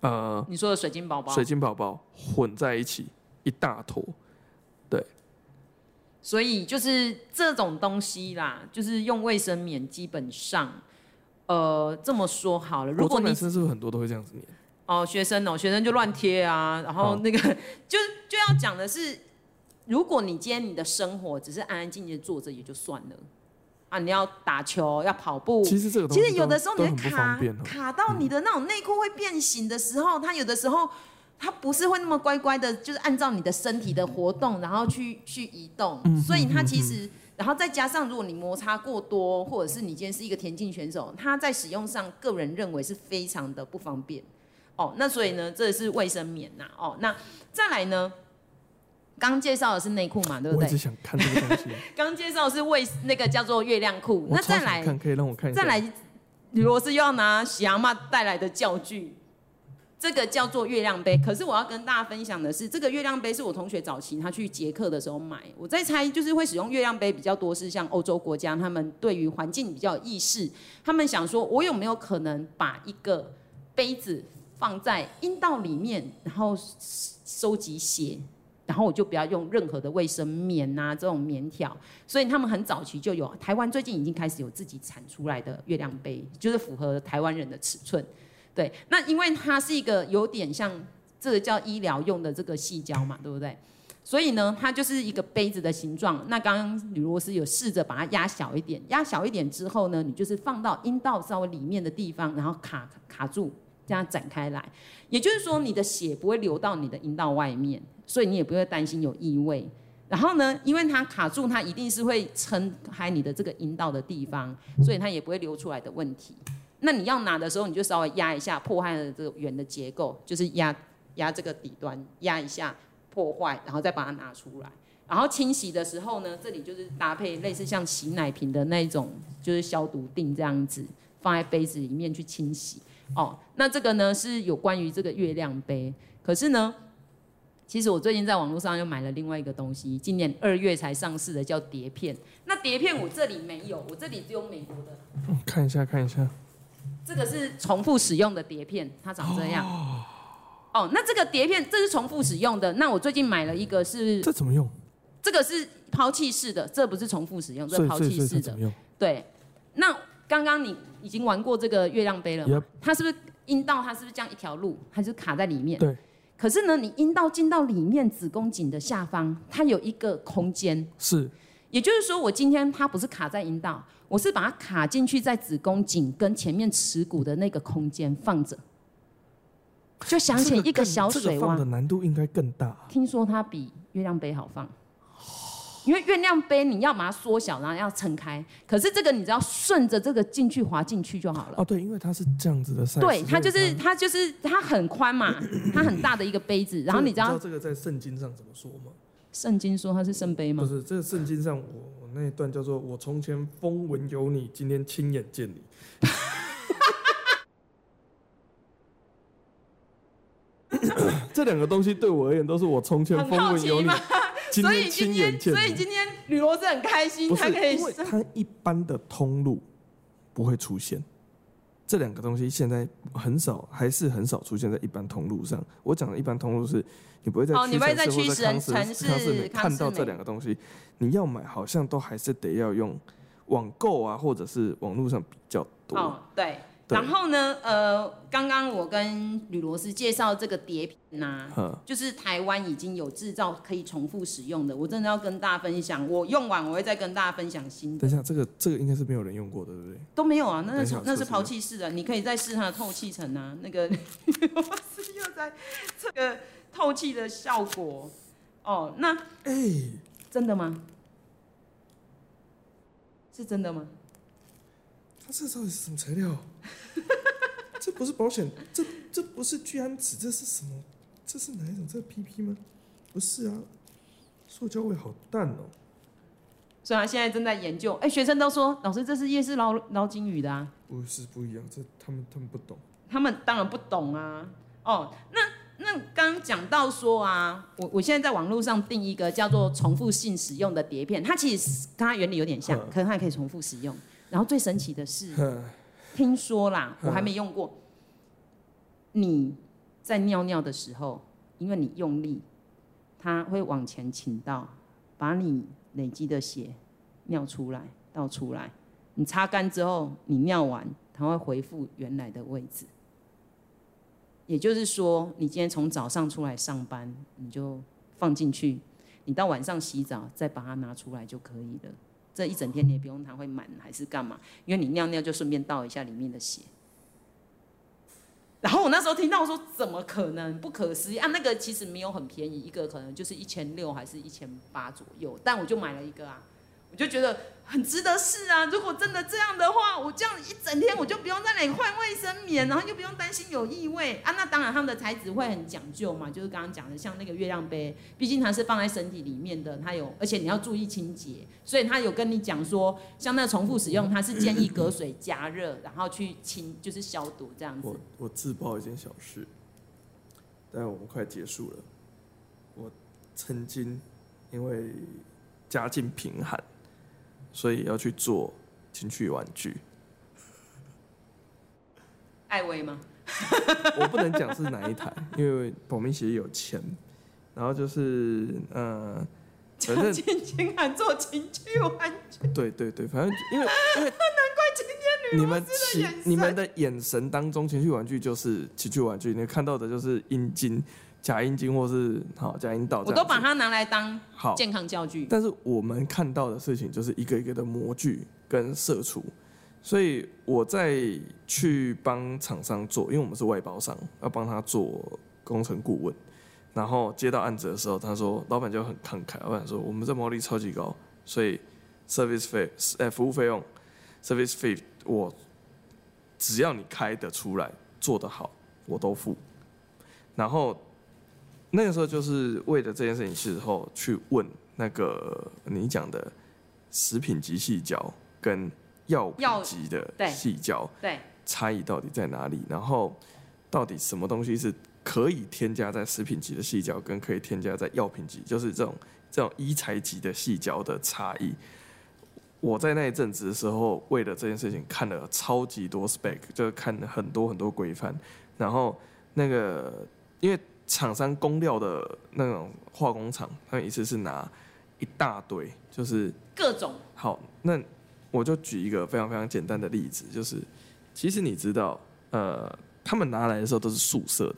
呃你说的水晶宝宝，水晶宝宝混在一起一大坨。对，所以就是这种东西啦，就是用卫生棉基本上。呃，这么说好了，如果你男生是不是很多都会这样子念？哦，学生哦，学生就乱贴啊，然后那个就就要讲的是，如果你今天你的生活只是安安静静坐着也就算了，啊，你要打球要跑步，其实这个其实有的时候你会卡卡到你的那种内裤会变形的时候，它有的时候它不是会那么乖乖的，就是按照你的身体的活动然后去去移动，所以它其实。然后再加上，如果你摩擦过多，或者是你今天是一个田径选手，他在使用上，个人认为是非常的不方便。哦，那所以呢，这是卫生棉呐。哦，那再来呢，刚介绍的是内裤嘛，对不对？我一直想看这个东西。刚介绍的是卫那个叫做月亮裤。那再来，可以让我看一下。再来，吕罗斯又要拿喜阿妈带来的教具。这个叫做月亮杯，可是我要跟大家分享的是，这个月亮杯是我同学早期他去捷克的时候买。我在猜，就是会使用月亮杯比较多，是像欧洲国家，他们对于环境比较有意识，他们想说，我有没有可能把一个杯子放在阴道里面，然后收集血，然后我就不要用任何的卫生棉啊这种棉条。所以他们很早期就有，台湾最近已经开始有自己产出来的月亮杯，就是符合台湾人的尺寸。对，那因为它是一个有点像这个叫医疗用的这个细胶嘛，对不对？所以呢，它就是一个杯子的形状。那刚刚吕罗斯有试着把它压小一点，压小一点之后呢，你就是放到阴道稍微里面的地方，然后卡卡住，这样展开来。也就是说，你的血不会流到你的阴道外面，所以你也不会担心有异味。然后呢，因为它卡住，它一定是会撑开你的这个阴道的地方，所以它也不会流出来的问题。那你要拿的时候，你就稍微压一下，破坏了这个圆的结构，就是压压这个底端，压一下破坏，然后再把它拿出来。然后清洗的时候呢，这里就是搭配类似像洗奶瓶的那种，就是消毒定这样子，放在杯子里面去清洗。哦，那这个呢是有关于这个月亮杯。可是呢，其实我最近在网络上又买了另外一个东西，今年二月才上市的，叫碟片。那碟片我这里没有，我这里只有美国的。看一下，看一下。这个是重复使用的碟片，它长这样。哦，那这个碟片这是重复使用的。那我最近买了一个是，这怎么用？这个是抛弃式的，这不是重复使用，这是抛弃式的。对。那刚刚你已经玩过这个月亮杯了吗？它是不是阴道？它是不是这样一条路？它就卡在里面。对。可是呢，你阴道进到里面子宫颈的下方，它有一个空间。是。也就是说，我今天它不是卡在阴道，我是把它卡进去在子宫颈跟前面耻骨的那个空间放着，就想起一个小水汪。这个放的难度应该更大。听说它比月亮杯好放，因为月亮杯你要把它缩小，然后要撑开，可是这个你只要顺着这个进去滑进去就好了。哦，对，因为它是这样子的 size。对，它就是它就是它很宽嘛，它很大的一个杯子，然后你知道这个在圣经上怎么说吗？圣经说他是圣杯吗？不是，这个圣经上我我那一段叫做“我从前风闻有你，今天亲眼见你”。这两个东西对我而言都是我从前风闻有你，今天亲眼见你。所以今天吕罗斯很开心，他可以，因为他一般的通路不会出现。这两个东西现在很少，还是很少出现在一般通路上。我讲的一般通路是，你不会在屈臣氏或者康士康士美看到这两个东西。你要买，好像都还是得要用网购啊，或者是网络上比较多。哦，对。然后呢，呃，刚刚我跟吕罗斯介绍这个碟片呐、啊，就是台湾已经有制造可以重复使用的，我真的要跟大家分享。我用完我会再跟大家分享新的。等一下，这个这个应该是没有人用过的，对不对？都没有啊，那是那是抛弃式的，你可以再试它的透气层啊，那个吕罗斯又在这个透气的效果。哦，那哎，欸、真的吗？是真的吗？它这到底是什么材料？这不是保险，这这不是聚氨酯，这是什么？这是哪一种？这是 PP 吗？不是啊，塑胶味好淡哦。所以他现在正在研究。哎，学生都说，老师这是夜市捞捞金鱼的啊。不是不一样，这他们他们不懂。他们当然不懂啊。哦，那那刚刚讲到说啊，我我现在在网络上订一个叫做重复性使用的碟片，它其实跟它原理有点像，可是它也可以重复使用。然后最神奇的是。听说啦，我还没用过。你在尿尿的时候，因为你用力，它会往前倾倒，把你累积的血尿出来，倒出来。你擦干之后，你尿完，它会恢复原来的位置。也就是说，你今天从早上出来上班，你就放进去，你到晚上洗澡再把它拿出来就可以了。这一整天你也不用它会满还是干嘛，因为你尿尿就顺便倒一下里面的血。然后我那时候听到说，怎么可能？不可思议啊！那个其实没有很便宜，一个可能就是一千六还是一千八左右，但我就买了一个啊。我就觉得很值得试啊！如果真的这样的话，我这样一整天我就不用在那里换卫生棉，然后又不用担心有异味啊。那当然，他们的材质会很讲究嘛，就是刚刚讲的，像那个月亮杯，毕竟它是放在身体里面的，它有，而且你要注意清洁，所以他有跟你讲说，像那重复使用，它是建议隔水加热，然后去清，就是消毒这样子。我我自曝一件小事，但我们快结束了。我曾经因为家境贫寒。所以要去做情趣玩具，艾薇吗？我不能讲是哪一台，因为保密协议有钱。然后就是呃，反正情还做情趣玩具。对对对，反正因为因为 难怪今天你们情你们的眼神当中，情趣玩具就是情趣玩具，你看到的就是阴茎。假阴茎或是好假阴道，我都把它拿来当好健康教具。但是我们看到的事情就是一个一个的模具跟射出，所以我在去帮厂商做，因为我们是外包商，要帮他做工程顾问。然后接到案子的时候，他说老板就很慷慨，老板说我们这毛利超级高，所以 service 费哎服务费用 service fee 我只要你开得出来做得好，我都付。然后。那个时候就是为了这件事情之后去问那个你讲的食品级细胶跟药品级的细胶，对，差异到底在哪里？然后到底什么东西是可以添加在食品级的细胶，跟可以添加在药品级，就是这种这种医材级的细胶的差异？我在那一阵子的时候，为了这件事情看了超级多 spec，就是看了很多很多规范，然后那个因为。厂商工料的那种化工厂，他们一次是拿一大堆，就是各种。好，那我就举一个非常非常简单的例子，就是其实你知道，呃，他们拿来的时候都是素色的，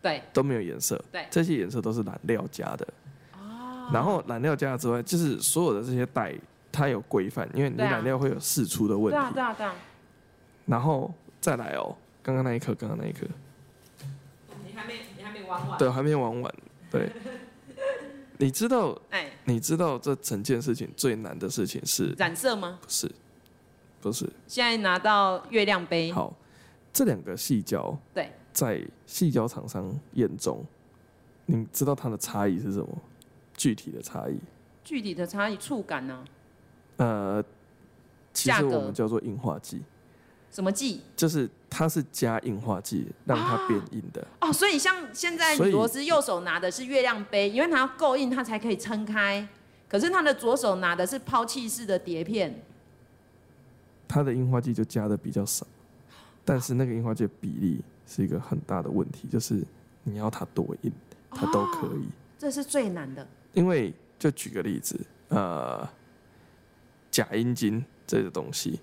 对，都没有颜色，对，这些颜色都是染料加的。哦。然后染料加之外，就是所有的这些带，它有规范，因为你染料会有释出的问题。对啊，对啊，对啊。然后再来哦，刚刚那一颗，刚刚那一颗。对，还没玩完。对，你知道？哎，你知道这整件事情最难的事情是染色吗？不是，不是。现在拿到月亮杯。好，这两个细胶，对，在细胶厂商眼中，你知道它的差异是什么？具体的差异？具体的差异，触感呢？呃，其实我们叫做硬化剂。什么剂？就是它是加硬化剂让它变硬的哦，所以像现在李螺丝右手拿的是月亮杯，因为它要够硬，它才可以撑开。可是他的左手拿的是抛弃式的碟片，它的硬化剂就加的比较少，但是那个硬化剂的比例是一个很大的问题，就是你要它多硬，它都可以。这是最难的。因为就举个例子，呃，假阴茎这个东西，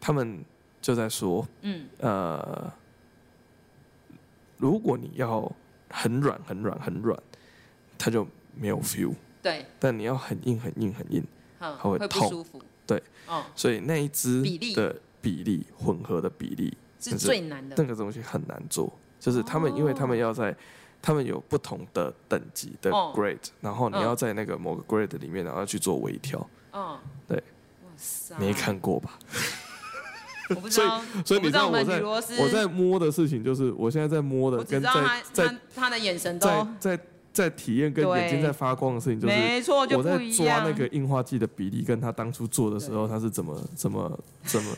他们。就在说，嗯，呃，如果你要很软、很软、很软，它就没有 feel。对。但你要很硬、很硬、很硬，它会痛。不舒服。对。哦。所以那一支的比例混合的比例是最难的。那个东西很难做，就是他们，因为他们要在，他们有不同的等级的 grade，然后你要在那个某个 grade 里面，然后去做微调。嗯。对。哇塞。没看过吧？所以，所以你知道我在我在摸的事情，就是我现在在摸的，跟在在他的眼神都在在体验跟眼睛在发光的事情，就是没错，我在抓那个硬化剂的比例，跟他当初做的时候，他是怎么怎么怎么。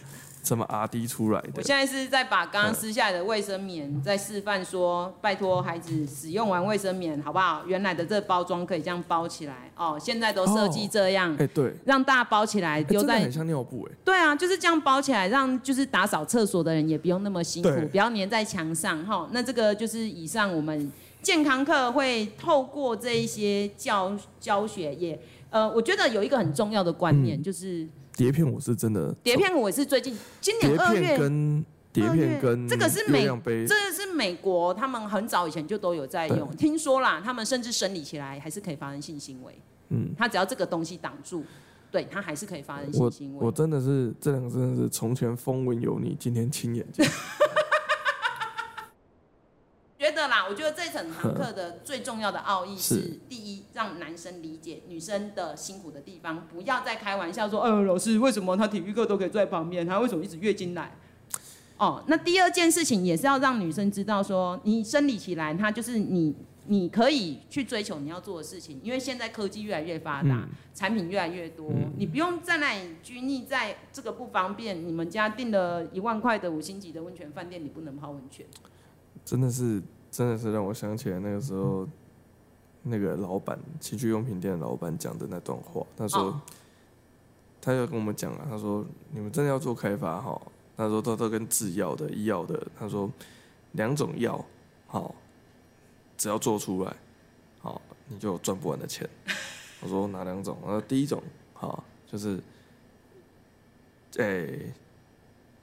怎么 RD 出来的？我现在是在把刚刚撕下来的卫生棉在示范说，拜托孩子使用完卫生棉好不好？原来的这包装可以这样包起来哦，现在都设计这样，哎对，让大家包起来丢在，很像尿布哎，对啊，就是这样包起来，让就是打扫厕所的人也不用那么辛苦，不要粘在墙上哈。那这个就是以上我们健康课会透过这一些教教学也，呃，我觉得有一个很重要的观念就是。碟片我是真的，碟片我是最近今年二月跟碟片跟这个是美，这个是美国，他们很早以前就都有在用。听说啦，他们甚至生理起来还是可以发生性行为。嗯，他只要这个东西挡住，对他还是可以发生性行为。我我真的是这两个真的是从前风闻有你，今天亲眼见。觉得啦，我觉得这整堂课的最重要的奥义 是：第一，让男生理解女生的辛苦的地方，不要再开玩笑说，呃，老师为什么他体育课都可以坐在旁边，他为什么一直月经来？哦，那第二件事情也是要让女生知道说，你生理起来，它就是你你可以去追求你要做的事情，因为现在科技越来越发达，嗯、产品越来越多，嗯、你不用在那里拘泥在这个不方便。你们家订了一万块的五星级的温泉饭店，你不能泡温泉。真的是，真的是让我想起来那个时候，嗯、那个老板情趣用品店的老板讲的那段话。他说，哦、他就跟我们讲了，他说，你们真的要做开发哈。他说他都跟制药的、医药的，他说两种药，好，只要做出来，好，你就赚不完的钱。我说哪两种？他说第一种，好，就是，诶、欸，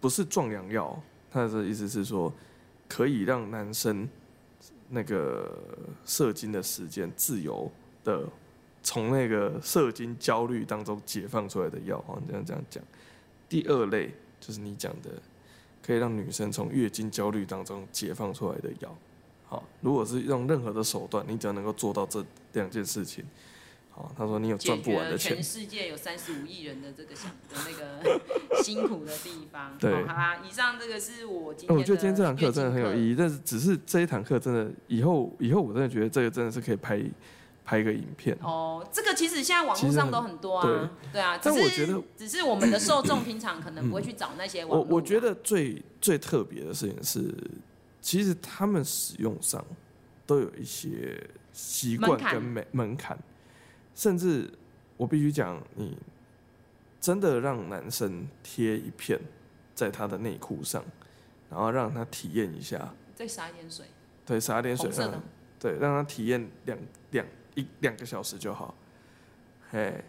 不是壮阳药，他的意思是说，可以让男生那个射精的时间自由的从那个射精焦虑当中解放出来的药，好，这样这样讲。第二类。就是你讲的，可以让女生从月经焦虑当中解放出来的药。好，如果是用任何的手段，你只要能够做到这两件事情，好，他说你有赚不完的钱。全世界有三十五亿人的这个想的那个辛苦的地方。对，好啦，以上这个是我今天。我觉得今天这堂课真的很有意义，但是只是这一堂课真的以后以后我真的觉得这个真的是可以拍。拍一个影片哦，这个其实现在网络上都很多啊，对，对啊，但我觉得只是 我们的受众平常可能不会去找那些网络。我我觉得最最特别的事情是，其实他们使用上都有一些习惯跟门门槛，甚至我必须讲，你真的让男生贴一片在他的内裤上，然后让他体验一下，再洒一点水，对，洒一点水，对，让他体验两两。一两个小时就好，嘿，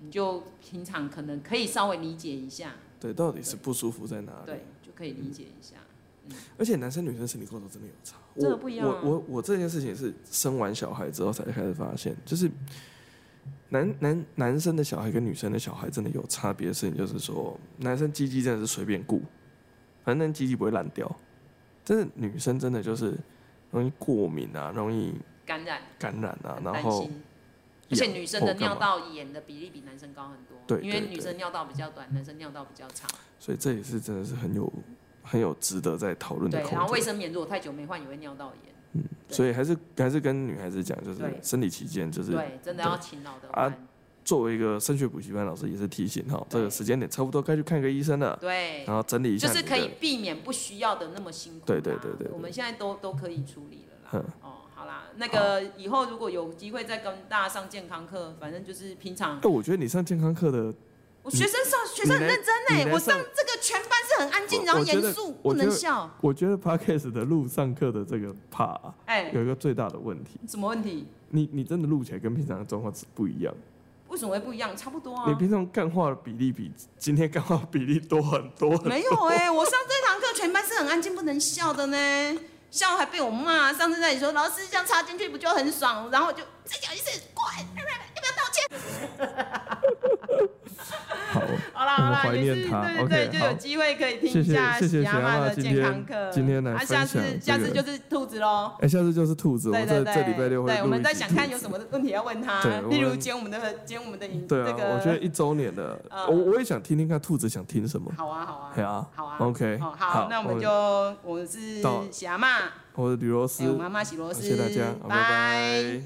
你就平常可能可以稍微理解一下，对，到底是不舒服在哪里？对，就可以理解一下。嗯，而且男生女生身体构造真的有差，真的不一样啊。我我我这件事情是生完小孩之后才开始发现，就是男男男生的小孩跟女生的小孩真的有差别的事情，就是说男生鸡鸡真的是随便顾，反正鸡鸡不会烂掉，但是女生真的就是容易过敏啊，容易。感染感染啊，然后，而且女生的尿道炎的比例比男生高很多，对，因为女生尿道比较短，男生尿道比较长，所以这也是真的是很有很有值得在讨论的。对，然后卫生棉如果太久没换也会尿道炎，嗯，所以还是还是跟女孩子讲，就是生理期间就是对，真的要勤劳的啊。作为一个升学补习班老师，也是提醒哈，这个时间点差不多该去看个医生了，对，然后整理一下，就是可以避免不需要的那么辛苦，对对对对，我们现在都都可以处理了啦，哦。好啦那个以后如果有机会再跟大家上健康课，反正就是平常。哎，我觉得你上健康课的，我学生上学生很认真呢，我上这个全班是很安静，然后严肃，不能笑。我觉得 Podcast 的录上课的这个 part，哎，有一个最大的问题。什么问题？你你真的录起来跟平常的状况是不一样。为什么会不一样？差不多啊。你平常干话的比例比今天干话比例多很多。没有哎，我上这堂课全班是很安静，不能笑的呢。笑还被我骂，上次在你说老师这样插进去不就很爽？然后就再讲一次，快，要不要道歉？好，好啦好啦，也是对对对，就有机会可以听一下喜阿妈的健康课。今天来分享，下次下次就是兔子喽。哎，下次就是兔子，对对对，这礼拜六会。对，我们在想看有什么问题要问他，例如剪我们的剪我们的影，对啊，我觉得一周年的，我我也想听听看兔子想听什么。好啊好啊，好啊好啊，OK，好，那我们就我是喜阿妈。我是吕罗斯，妈妈喜罗斯，谢谢大家，拜拜。